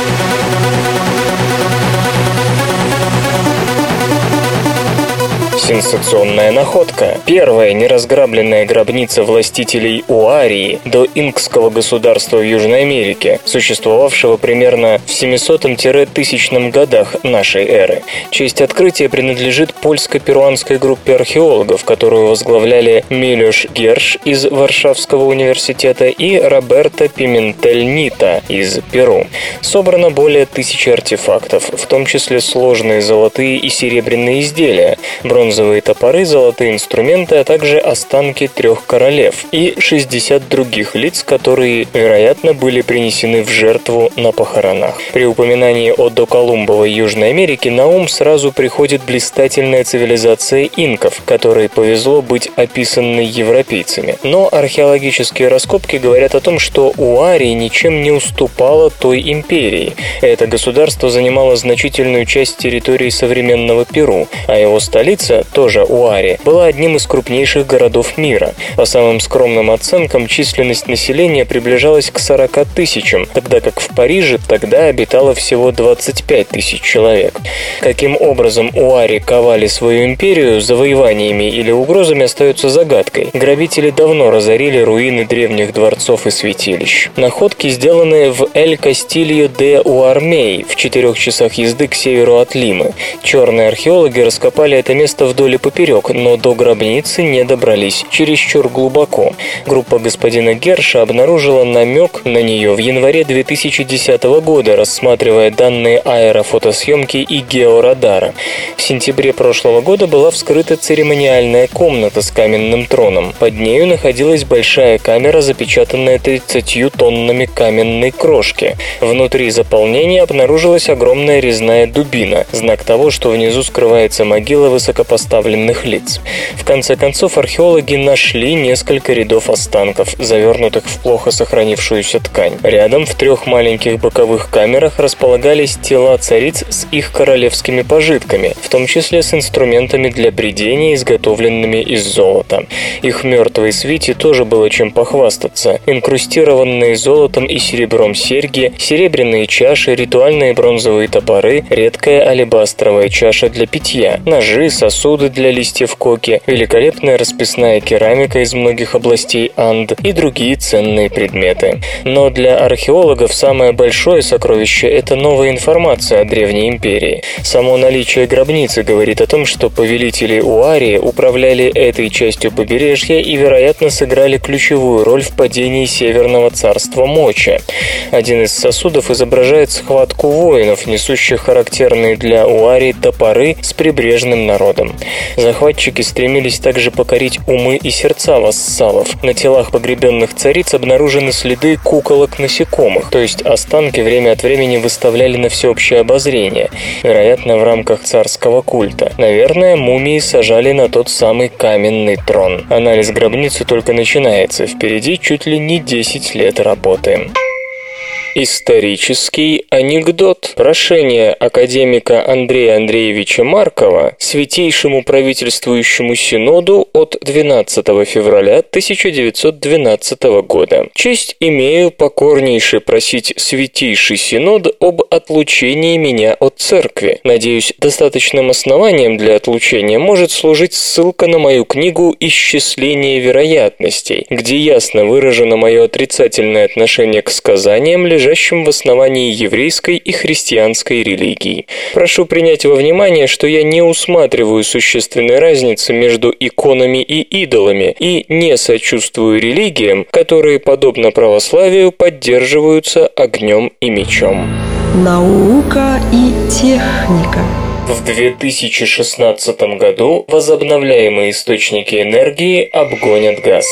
Сенсационная находка. Первая неразграбленная гробница властителей Уарии до инкского государства в Южной Америке, существовавшего примерно в 700-1000 годах нашей эры. Честь открытия принадлежит польско-перуанской группе археологов, которую возглавляли Милюш Герш из Варшавского университета и Роберто Пиментель Нита из Перу. Собрано более тысячи артефактов, в том числе сложные золотые и серебряные изделия, бронзовые бронзовые топоры, золотые инструменты, а также останки трех королев и 60 других лиц, которые, вероятно, были принесены в жертву на похоронах. При упоминании о доколумбовой Южной Америке на ум сразу приходит блистательная цивилизация инков, которой повезло быть описанной европейцами. Но археологические раскопки говорят о том, что Уарий ничем не уступала той империи. Это государство занимало значительную часть территории современного Перу, а его столица, тоже Уари, была одним из крупнейших городов мира. По самым скромным оценкам, численность населения приближалась к 40 тысячам, тогда как в Париже тогда обитало всего 25 тысяч человек. Каким образом Уари ковали свою империю завоеваниями или угрозами остается загадкой. Грабители давно разорили руины древних дворцов и святилищ. Находки, сделанные в Эль Кастильо де Уармей в четырех часах езды к северу от Лимы. Черные археологи раскопали это место в вдоль и поперек, но до гробницы не добрались, чересчур глубоко. Группа господина Герша обнаружила намек на нее в январе 2010 года, рассматривая данные аэрофотосъемки и георадара. В сентябре прошлого года была вскрыта церемониальная комната с каменным троном. Под нею находилась большая камера, запечатанная 30 тоннами каменной крошки. Внутри заполнения обнаружилась огромная резная дубина, знак того, что внизу скрывается могила высокопоставленного высокопоставленных лиц. В конце концов, археологи нашли несколько рядов останков, завернутых в плохо сохранившуюся ткань. Рядом в трех маленьких боковых камерах располагались тела цариц с их королевскими пожитками, в том числе с инструментами для бредения, изготовленными из золота. Их мертвой свите тоже было чем похвастаться. Инкрустированные золотом и серебром серьги, серебряные чаши, ритуальные бронзовые топоры, редкая алебастровая чаша для питья, ножи, сосуды, сосуды для листьев коки, великолепная расписная керамика из многих областей Анд и другие ценные предметы. Но для археологов самое большое сокровище – это новая информация о Древней империи. Само наличие гробницы говорит о том, что повелители Уарии управляли этой частью побережья и, вероятно, сыграли ключевую роль в падении Северного царства Моча. Один из сосудов изображает схватку воинов, несущих характерные для Уарии топоры с прибрежным народом. Захватчики стремились также покорить умы и сердца вассалов. На телах погребенных цариц обнаружены следы куколок насекомых, то есть останки время от времени выставляли на всеобщее обозрение, вероятно, в рамках царского культа. Наверное, мумии сажали на тот самый каменный трон. Анализ гробницы только начинается, впереди чуть ли не 10 лет работы. Исторический анекдот. Прошение академика Андрея Андреевича Маркова Святейшему правительствующему синоду от 12 февраля 1912 года. Честь имею покорнейше просить Святейший Синод об отлучении меня от церкви. Надеюсь, достаточным основанием для отлучения может служить ссылка на мою книгу «Исчисление вероятностей», где ясно выражено мое отрицательное отношение к сказаниям, лежащим в основании еврейской и христианской религии. Прошу принять во внимание, что я не усматриваю существенной разницы между иконами и идолами и не сочувствую религиям, которые, подобно православию, поддерживаются огнем и мечом. Наука и техника. В 2016 году возобновляемые источники энергии обгонят газ.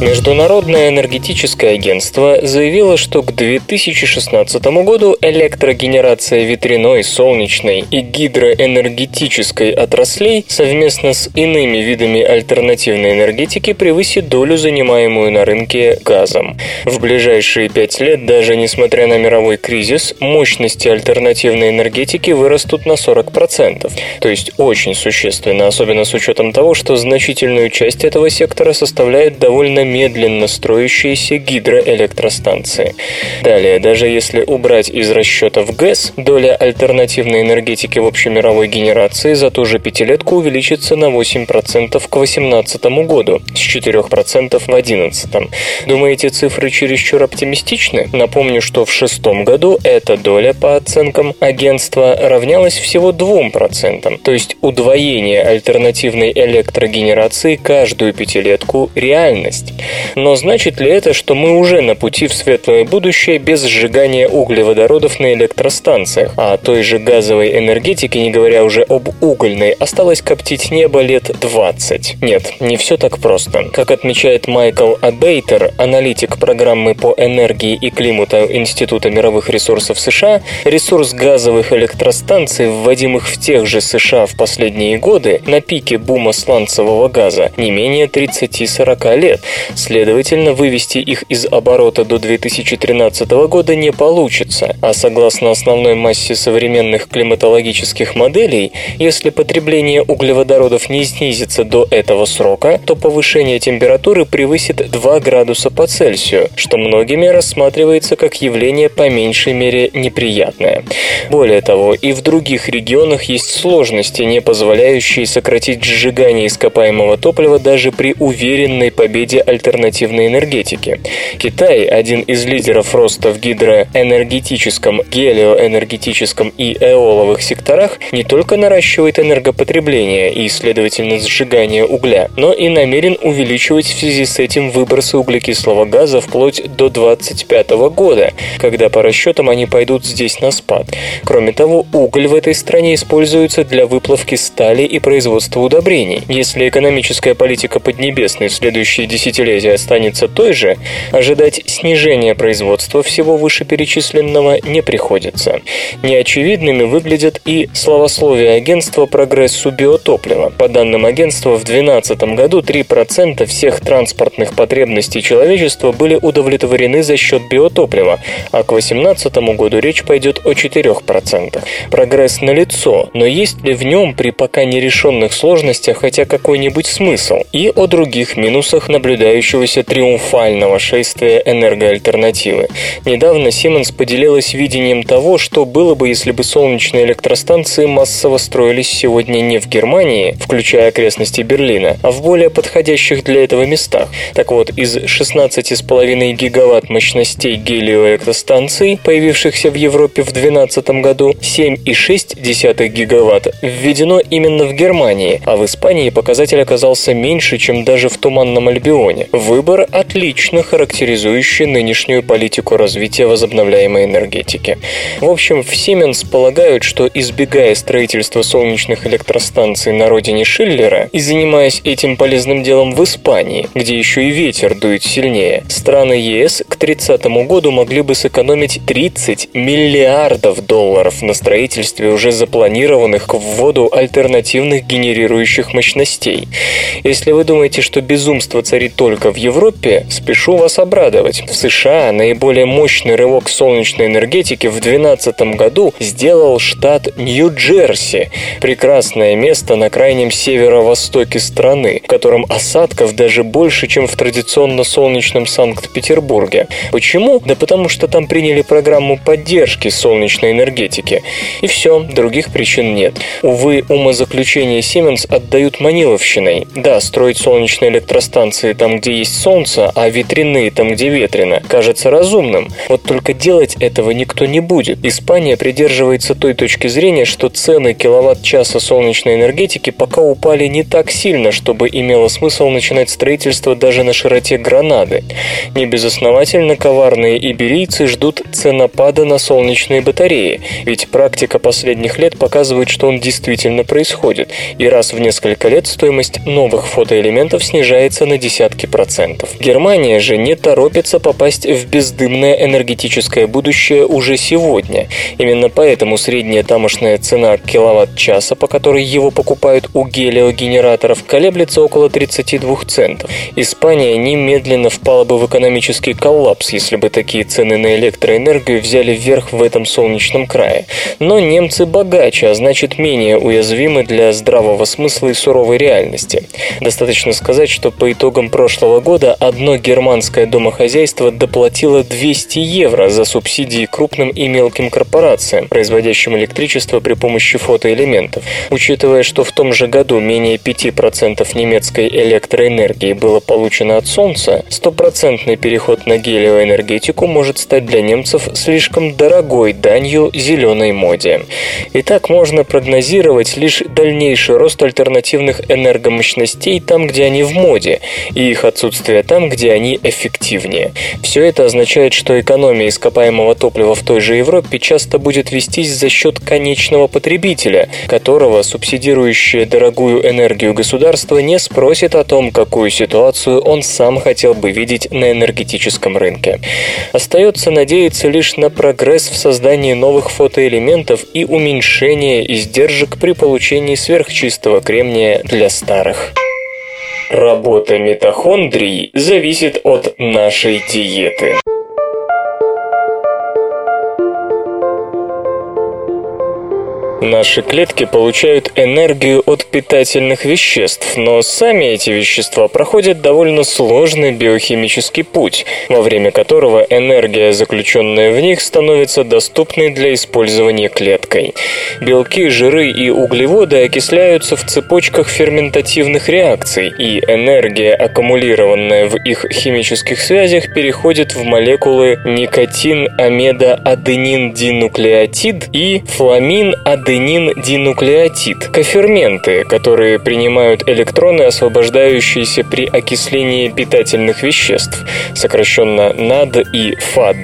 Международное энергетическое агентство заявило, что к 2016 году электрогенерация ветряной, солнечной и гидроэнергетической отраслей совместно с иными видами альтернативной энергетики превысит долю, занимаемую на рынке газом. В ближайшие пять лет, даже несмотря на мировой кризис, мощности альтернативной энергетики вырастут на 40%. То есть очень существенно, особенно с учетом того, что значительную часть этого сектора составляет довольно медленно строящиеся гидроэлектростанции. Далее, даже если убрать из расчетов ГЭС, доля альтернативной энергетики в общемировой генерации за ту же пятилетку увеличится на 8% к 2018 году, с 4% в 2011. Думаете, цифры чересчур оптимистичны? Напомню, что в шестом году эта доля, по оценкам агентства, равнялась всего 2%, то есть удвоение альтернативной электрогенерации каждую пятилетку – реальность. Но значит ли это, что мы уже на пути в светлое будущее без сжигания углеводородов на электростанциях, а той же газовой энергетики, не говоря уже об угольной, осталось коптить небо лет 20? Нет, не все так просто. Как отмечает Майкл Абейтер, аналитик программы по энергии и климату Института мировых ресурсов США, ресурс газовых электростанций, вводимых в тех же США в последние годы, на пике бума сланцевого газа не менее 30-40 лет. Следовательно, вывести их из оборота до 2013 года не получится, а согласно основной массе современных климатологических моделей, если потребление углеводородов не снизится до этого срока, то повышение температуры превысит 2 градуса по Цельсию, что многими рассматривается как явление по меньшей мере неприятное. Более того, и в других регионах есть сложности, не позволяющие сократить сжигание ископаемого топлива даже при уверенной победе альтернативной энергетики. Китай, один из лидеров роста в гидроэнергетическом, гелиоэнергетическом и эоловых секторах, не только наращивает энергопотребление и, следовательно, сжигание угля, но и намерен увеличивать в связи с этим выбросы углекислого газа вплоть до 2025 года, когда по расчетам они пойдут здесь на спад. Кроме того, уголь в этой стране используется для выплавки стали и производства удобрений. Если экономическая политика Поднебесной в следующие десятилетия останется той же, ожидать снижения производства всего вышеперечисленного не приходится. Неочевидными выглядят и словословия агентства прогрессу биотоплива. По данным агентства, в 2012 году 3% всех транспортных потребностей человечества были удовлетворены за счет биотоплива, а к 2018 году речь пойдет о 4%. Прогресс налицо, но есть ли в нем при пока нерешенных сложностях хотя какой-нибудь смысл? И о других минусах наблюдается продолжающегося триумфального шествия энергоальтернативы. Недавно Siemens поделилась видением того, что было бы, если бы солнечные электростанции массово строились сегодня не в Германии, включая окрестности Берлина, а в более подходящих для этого местах. Так вот, из 16,5 гигаватт мощностей гелиоэлектростанций, появившихся в Европе в 2012 году, 7,6 гигаватт введено именно в Германии, а в Испании показатель оказался меньше, чем даже в Туманном Альбионе. Выбор отлично характеризующий нынешнюю политику развития возобновляемой энергетики. В общем, в Siemens полагают, что избегая строительства солнечных электростанций на родине Шиллера и занимаясь этим полезным делом в Испании, где еще и ветер дует сильнее, страны ЕС к 30 году могли бы сэкономить 30 миллиардов долларов на строительстве уже запланированных к вводу альтернативных генерирующих мощностей. Если вы думаете, что безумство царит только в Европе, спешу вас обрадовать. В США наиболее мощный рывок солнечной энергетики в 2012 году сделал штат Нью-Джерси, прекрасное место на крайнем северо-востоке страны, в котором осадков даже больше, чем в традиционно солнечном Санкт-Петербурге. Почему? Да потому что там приняли программу поддержки солнечной энергетики. И все, других причин нет. Увы, умозаключения Siemens отдают маниловщиной. Да, строить солнечные электростанции там, где есть солнце, а ветряные там, где ветрено, кажется разумным. Вот только делать этого никто не будет. Испания придерживается той точки зрения, что цены киловатт-часа солнечной энергетики пока упали не так сильно, чтобы имело смысл начинать строительство даже на широте Гранады. Небезосновательно коварные иберийцы ждут ценопада на солнечные батареи, ведь практика последних лет показывает, что он действительно происходит, и раз в несколько лет стоимость новых фотоэлементов снижается на десятки процентов. Германия же не торопится попасть в бездымное энергетическое будущее уже сегодня. Именно поэтому средняя тамошная цена киловатт-часа, по которой его покупают у гелиогенераторов, колеблется около 32 центов. Испания немедленно впала бы в экономический коллапс, если бы такие цены на электроэнергию взяли вверх в этом солнечном крае. Но немцы богаче, а значит менее уязвимы для здравого смысла и суровой реальности. Достаточно сказать, что по итогам прошлого года одно германское домохозяйство доплатило 200 евро за субсидии крупным и мелким корпорациям, производящим электричество при помощи фотоэлементов. Учитывая, что в том же году менее 5% немецкой электроэнергии было получено от Солнца, стопроцентный переход на гелиоэнергетику может стать для немцев слишком дорогой данью зеленой моде. Итак, можно прогнозировать лишь дальнейший рост альтернативных энергомощностей там, где они в моде, и их отсутствие там, где они эффективнее. Все это означает, что экономия ископаемого топлива в той же Европе часто будет вестись за счет конечного потребителя, которого субсидирующее дорогую энергию государство не спросит о том, какую ситуацию он сам хотел бы видеть на энергетическом рынке. Остается надеяться лишь на прогресс в создании новых фотоэлементов и уменьшение издержек при получении сверхчистого кремния для старых. Работа митохондрий зависит от нашей диеты. Наши клетки получают энергию от питательных веществ, но сами эти вещества проходят довольно сложный биохимический путь, во время которого энергия, заключенная в них, становится доступной для использования клеткой. Белки, жиры и углеводы окисляются в цепочках ферментативных реакций, и энергия, аккумулированная в их химических связях, переходит в молекулы никотин, амеда, динуклеотид и фламин, аденин, аденин-динуклеотид – коферменты, которые принимают электроны, освобождающиеся при окислении питательных веществ, сокращенно НАД и ФАД.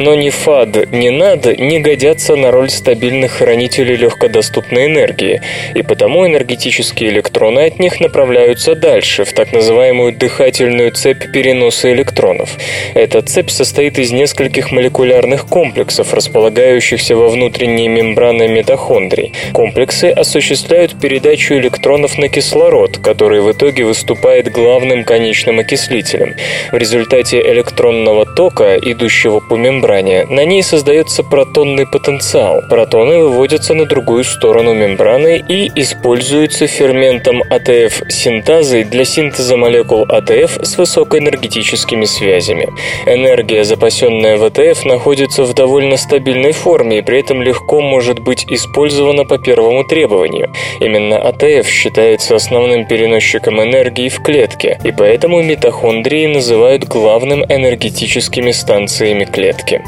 Но ни ФАД, ни НАД не годятся на роль стабильных хранителей легкодоступной энергии, и потому энергетические электроны от них направляются дальше, в так называемую дыхательную цепь переноса электронов. Эта цепь состоит из нескольких молекулярных комплексов, располагающихся во внутренней мембране митохондрии, митохондрий. Комплексы осуществляют передачу электронов на кислород, который в итоге выступает главным конечным окислителем. В результате электронного тока, идущего по мембране, на ней создается протонный потенциал. Протоны выводятся на другую сторону мембраны и используются ферментом АТФ-синтазой для синтеза молекул АТФ с высокоэнергетическими связями. Энергия, запасенная в АТФ, находится в довольно стабильной форме и при этом легко может быть использована по первому требованию. Именно АТФ считается основным переносчиком энергии в клетке, и поэтому митохондрии называют главным энергетическими станциями клетки.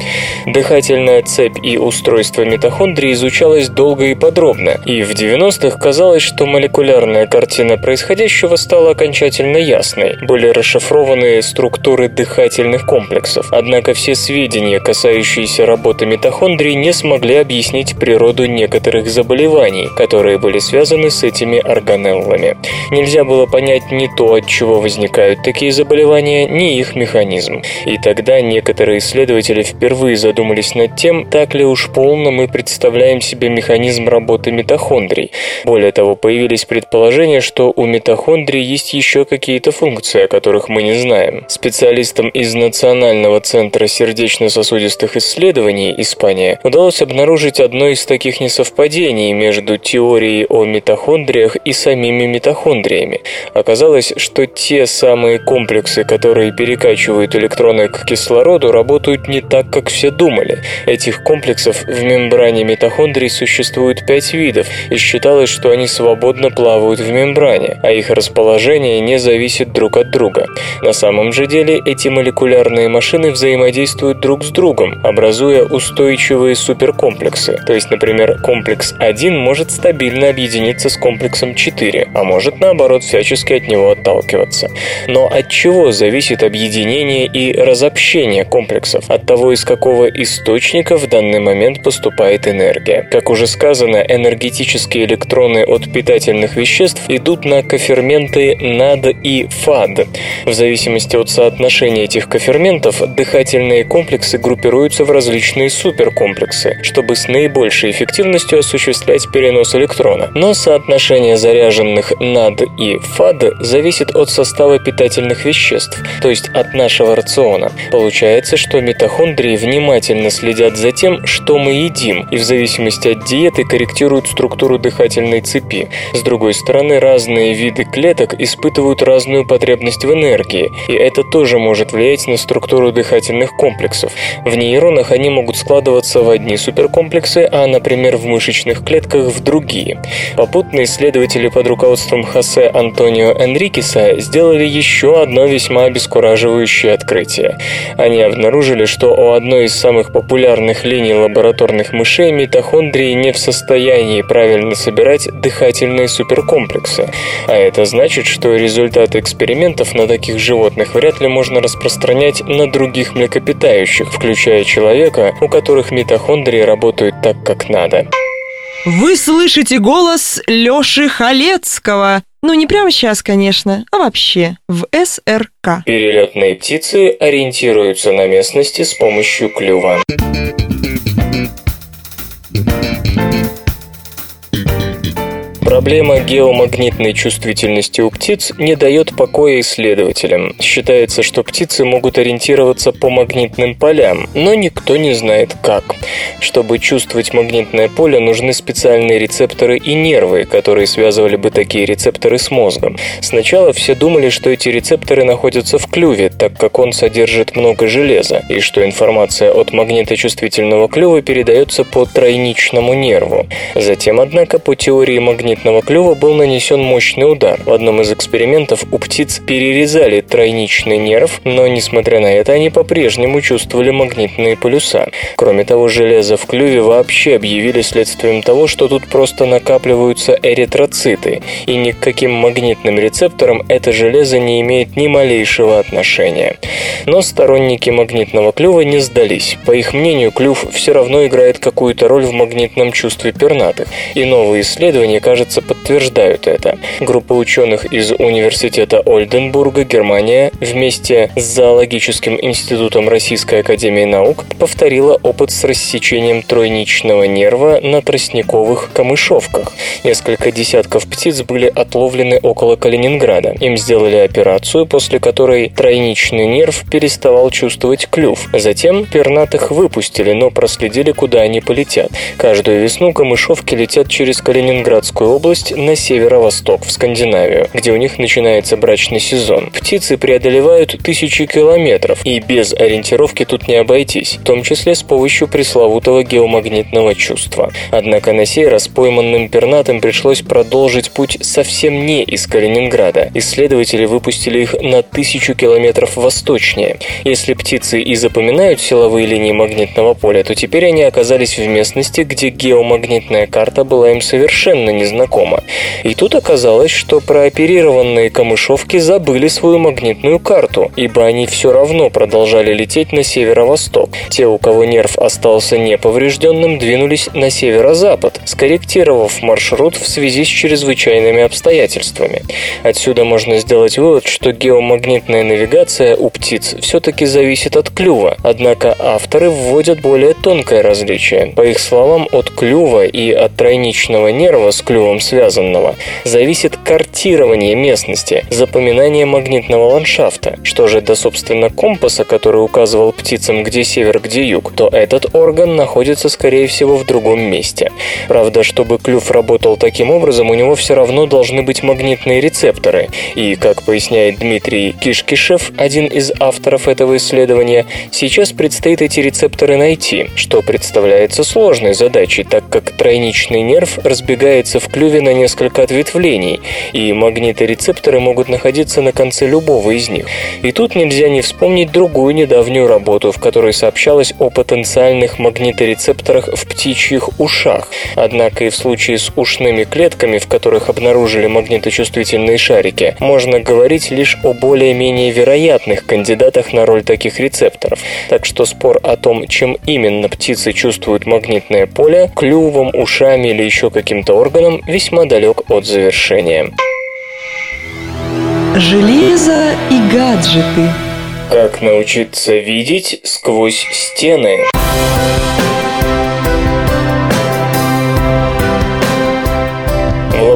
Дыхательная цепь и устройство митохондрий изучалось долго и подробно, и в 90-х казалось, что молекулярная картина происходящего стала окончательно ясной. Были расшифрованы структуры дыхательных комплексов. Однако все сведения, касающиеся работы митохондрий, не смогли объяснить природу некоторых заболеваний, которые были связаны с этими органеллами. Нельзя было понять ни то, от чего возникают такие заболевания, ни их механизм. И тогда некоторые исследователи впервые задумались над тем, так ли уж полно мы представляем себе механизм работы митохондрий. Более того, появились предположения, что у митохондрий есть еще какие-то функции, о которых мы не знаем. Специалистам из Национального центра сердечно-сосудистых исследований Испания удалось обнаружить одно из таких несовпадений между теорией о митохондриях и самими митохондриями. Оказалось, что те самые комплексы, которые перекачивают электроны к кислороду, работают не так, как все думали. Этих комплексов в мембране митохондрий существует пять видов, и считалось, что они свободно плавают в мембране, а их расположение не зависит друг от друга. На самом же деле эти молекулярные машины взаимодействуют друг с другом, образуя устойчивые суперкомплексы. То есть, например, комплекс 1 может стабильно объединиться с комплексом 4, а может наоборот всячески от него отталкиваться. Но от чего зависит объединение и разобщение комплексов? От того, из какого источника в данный момент поступает энергия. Как уже сказано, энергетические электроны от питательных веществ идут на коферменты НАД и ФАД. В зависимости от соотношения этих коферментов, дыхательные комплексы группируются в различные суперкомплексы, чтобы с наибольшей эффективностью осуществлять перенос электрона. Но соотношение заряженных НАД и ФАД зависит от состава питательных веществ, то есть от нашего рациона. Получается, что митохондрии внимательно следят за тем, что мы едим, и в зависимости от диеты корректируют структуру дыхательной цепи. С другой стороны, разные виды клеток испытывают разную потребность в энергии, и это тоже может влиять на структуру дыхательных комплексов. В нейронах они могут складываться в одни суперкомплексы, а, например, в мышечных клетках в другие. Попутно исследователи под руководством Хосе Антонио Энрикеса сделали еще одно весьма обескураживающее открытие. Они обнаружили, что у одной из самых популярных линий лабораторных мышей митохондрии не в состоянии правильно собирать дыхательные суперкомплексы. А это значит, что результаты экспериментов на таких животных вряд ли можно распространять на других млекопитающих, включая человека, у которых митохондрии работают так, как надо. Вы слышите голос Лёши Халецкого. Ну, не прямо сейчас, конечно, а вообще, в СРК. Перелетные птицы ориентируются на местности с помощью клюва. Проблема геомагнитной чувствительности у птиц не дает покоя исследователям. Считается, что птицы могут ориентироваться по магнитным полям, но никто не знает как. Чтобы чувствовать магнитное поле, нужны специальные рецепторы и нервы, которые связывали бы такие рецепторы с мозгом. Сначала все думали, что эти рецепторы находятся в клюве, так как он содержит много железа, и что информация от магниточувствительного клюва передается по тройничному нерву. Затем, однако, по теории магнитного магнитного клюва был нанесен мощный удар. В одном из экспериментов у птиц перерезали тройничный нерв, но, несмотря на это, они по-прежнему чувствовали магнитные полюса. Кроме того, железо в клюве вообще объявили следствием того, что тут просто накапливаются эритроциты, и ни к каким магнитным рецепторам это железо не имеет ни малейшего отношения. Но сторонники магнитного клюва не сдались. По их мнению, клюв все равно играет какую-то роль в магнитном чувстве пернатых, и новые исследования, кажется, кажется, подтверждают это. Группа ученых из Университета Ольденбурга, Германия, вместе с Зоологическим институтом Российской академии наук повторила опыт с рассечением тройничного нерва на тростниковых камышовках. Несколько десятков птиц были отловлены около Калининграда. Им сделали операцию, после которой тройничный нерв переставал чувствовать клюв. Затем пернатых выпустили, но проследили, куда они полетят. Каждую весну камышовки летят через Калининградскую область на северо-восток, в Скандинавию, где у них начинается брачный сезон. Птицы преодолевают тысячи километров, и без ориентировки тут не обойтись, в том числе с помощью пресловутого геомагнитного чувства. Однако на сей раз пойманным пернатым пришлось продолжить путь совсем не из Калининграда. Исследователи выпустили их на тысячу километров восточнее. Если птицы и запоминают силовые линии магнитного поля, то теперь они оказались в местности, где геомагнитная карта была им совершенно незнакома. И тут оказалось, что прооперированные камышовки забыли свою магнитную карту, ибо они все равно продолжали лететь на северо-восток. Те, у кого нерв остался неповрежденным, двинулись на северо-запад, скорректировав маршрут в связи с чрезвычайными обстоятельствами. Отсюда можно сделать вывод, что геомагнитная навигация у птиц все-таки зависит от клюва, однако авторы вводят более тонкое различие. По их словам, от клюва и от тройничного нерва с клювом связанного зависит картирование местности, запоминание магнитного ландшафта. Что же до, собственно, компаса, который указывал птицам, где север, где юг, то этот орган находится, скорее всего, в другом месте. Правда, чтобы клюв работал таким образом, у него все равно должны быть магнитные рецепторы. И, как поясняет Дмитрий Кишкишев, один из авторов этого исследования, сейчас предстоит эти рецепторы найти, что представляется сложной задачей, так как тройничный нерв разбегается в клюве на несколько ответвлений, и магниторецепторы могут находиться на конце любого из них. И тут нельзя не вспомнить другую недавнюю работу, в которой сообщалось о потенциальных магниторецепторах в птичьих ушах. Однако и в случае с ушными клетками, в которых обнаружили магниточувствительные шарики, можно говорить лишь о более-менее вероятных кандидатах на роль таких рецепторов. Так что спор о том, чем именно птицы чувствуют магнитное поле, клювом, ушами или еще каким-то органом, весьма далек от завершения. Железо и гаджеты. Как научиться видеть сквозь стены?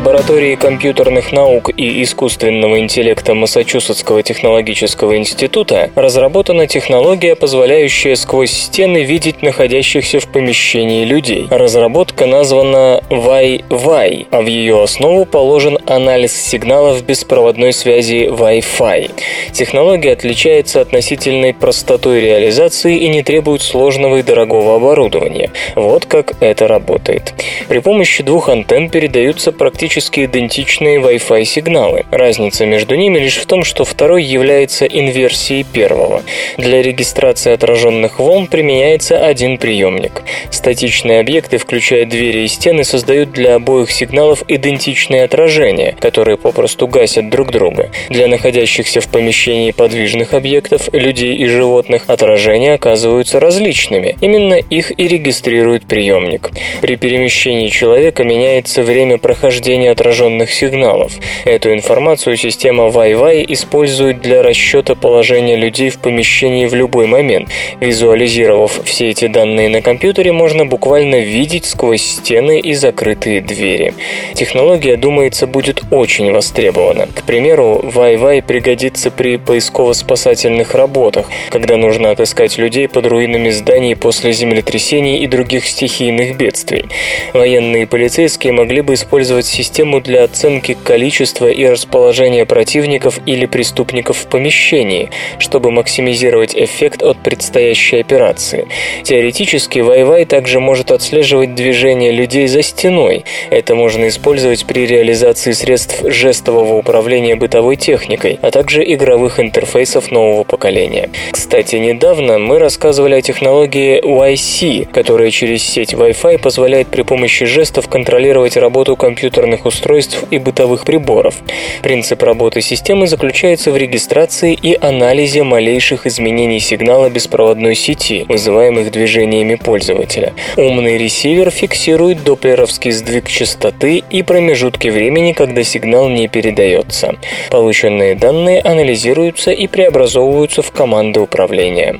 Лаборатории компьютерных наук и искусственного интеллекта Массачусетского технологического института разработана технология, позволяющая сквозь стены видеть находящихся в помещении людей. Разработка названа Wi-Fi, а в ее основу положен анализ сигналов беспроводной связи Wi-Fi. Технология отличается относительной простотой реализации и не требует сложного и дорогого оборудования. Вот как это работает. При помощи двух антенн передаются практически идентичные Wi-Fi сигналы. Разница между ними лишь в том, что второй является инверсией первого. Для регистрации отраженных волн применяется один приемник. Статичные объекты, включая двери и стены, создают для обоих сигналов идентичные отражения, которые попросту гасят друг друга. Для находящихся в помещении подвижных объектов, людей и животных, отражения оказываются различными. Именно их и регистрирует приемник. При перемещении человека меняется время прохождения отраженных сигналов. Эту информацию система Wi-Fi использует для расчета положения людей в помещении в любой момент. Визуализировав все эти данные на компьютере, можно буквально видеть сквозь стены и закрытые двери. Технология, думается, будет очень востребована. К примеру, Wi-Fi пригодится при поисково-спасательных работах, когда нужно отыскать людей под руинами зданий после землетрясений и других стихийных бедствий. Военные и полицейские могли бы использовать систему для оценки количества и расположения противников или преступников в помещении, чтобы максимизировать эффект от предстоящей операции. Теоретически Wi-Fi также может отслеживать движение людей за стеной. Это можно использовать при реализации средств жестового управления бытовой техникой, а также игровых интерфейсов нового поколения. Кстати, недавно мы рассказывали о технологии YC, которая через сеть Wi-Fi позволяет при помощи жестов контролировать работу компьютерных компьютерных устройств и бытовых приборов. Принцип работы системы заключается в регистрации и анализе малейших изменений сигнала беспроводной сети, вызываемых движениями пользователя. Умный ресивер фиксирует доплеровский сдвиг частоты и промежутки времени, когда сигнал не передается. Полученные данные анализируются и преобразовываются в команды управления.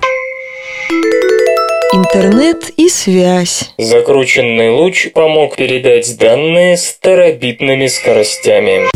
Интернет и связь. Закрученный луч помог передать данные с терабитными скоростями.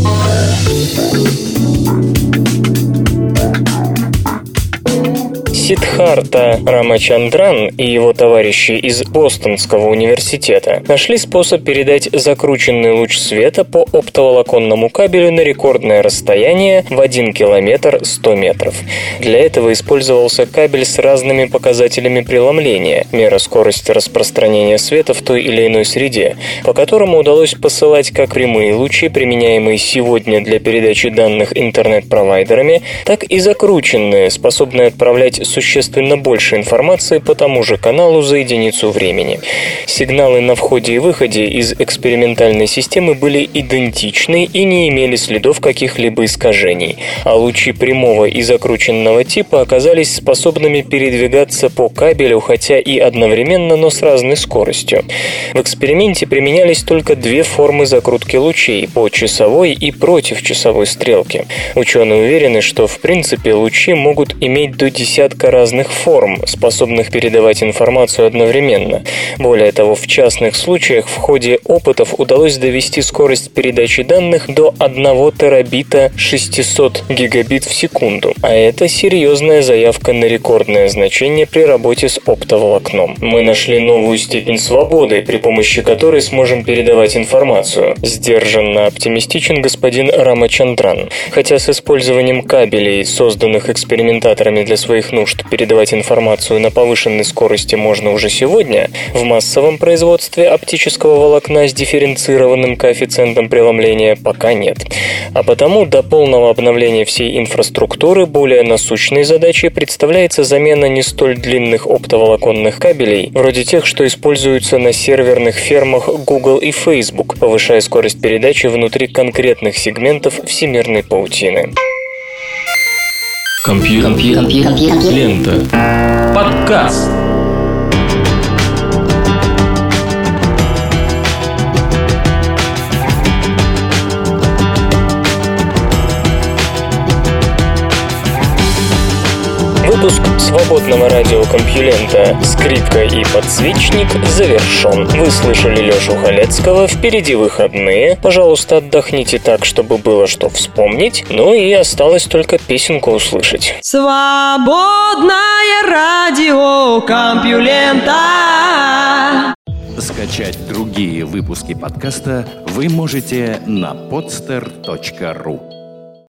Сидхарта Рамачандран и его товарищи из Бостонского университета нашли способ передать закрученный луч света по оптоволоконному кабелю на рекордное расстояние в 1 километр 100 метров. Для этого использовался кабель с разными показателями преломления, мера скорости распространения света в той или иной среде, по которому удалось посылать как прямые лучи, применяемые сегодня для передачи данных интернет-провайдерами, так и закрученные, способные отправлять существенно больше информации по тому же каналу за единицу времени. Сигналы на входе и выходе из экспериментальной системы были идентичны и не имели следов каких-либо искажений, а лучи прямого и закрученного типа оказались способными передвигаться по кабелю, хотя и одновременно, но с разной скоростью. В эксперименте применялись только две формы закрутки лучей по часовой и против часовой стрелке. Ученые уверены, что в принципе лучи могут иметь до десятка несколько разных форм, способных передавать информацию одновременно. Более того, в частных случаях в ходе опытов удалось довести скорость передачи данных до 1 терабита 600 гигабит в секунду, а это серьезная заявка на рекордное значение при работе с оптоволокном. Мы нашли новую степень свободы, при помощи которой сможем передавать информацию. Сдержанно оптимистичен господин Рамачандран. Хотя с использованием кабелей, созданных экспериментаторами для своих нужд, что передавать информацию на повышенной скорости можно уже сегодня, в массовом производстве оптического волокна с дифференцированным коэффициентом преломления пока нет. А потому до полного обновления всей инфраструктуры более насущной задачей представляется замена не столь длинных оптоволоконных кабелей, вроде тех, что используются на серверных фермах Google и Facebook, повышая скорость передачи внутри конкретных сегментов всемирной паутины. Компьютер. Компьютер. Компьютер. Лента. Подкаст. Выпуск свободного радиокомпьюлента «Скрипка и подсвечник» завершен. Вы слышали Лешу Халецкого «Впереди выходные». Пожалуйста, отдохните так, чтобы было что вспомнить. Ну и осталось только песенку услышать. Свободное радиокомпьюлента. Скачать другие выпуски подкаста вы можете на podster.ru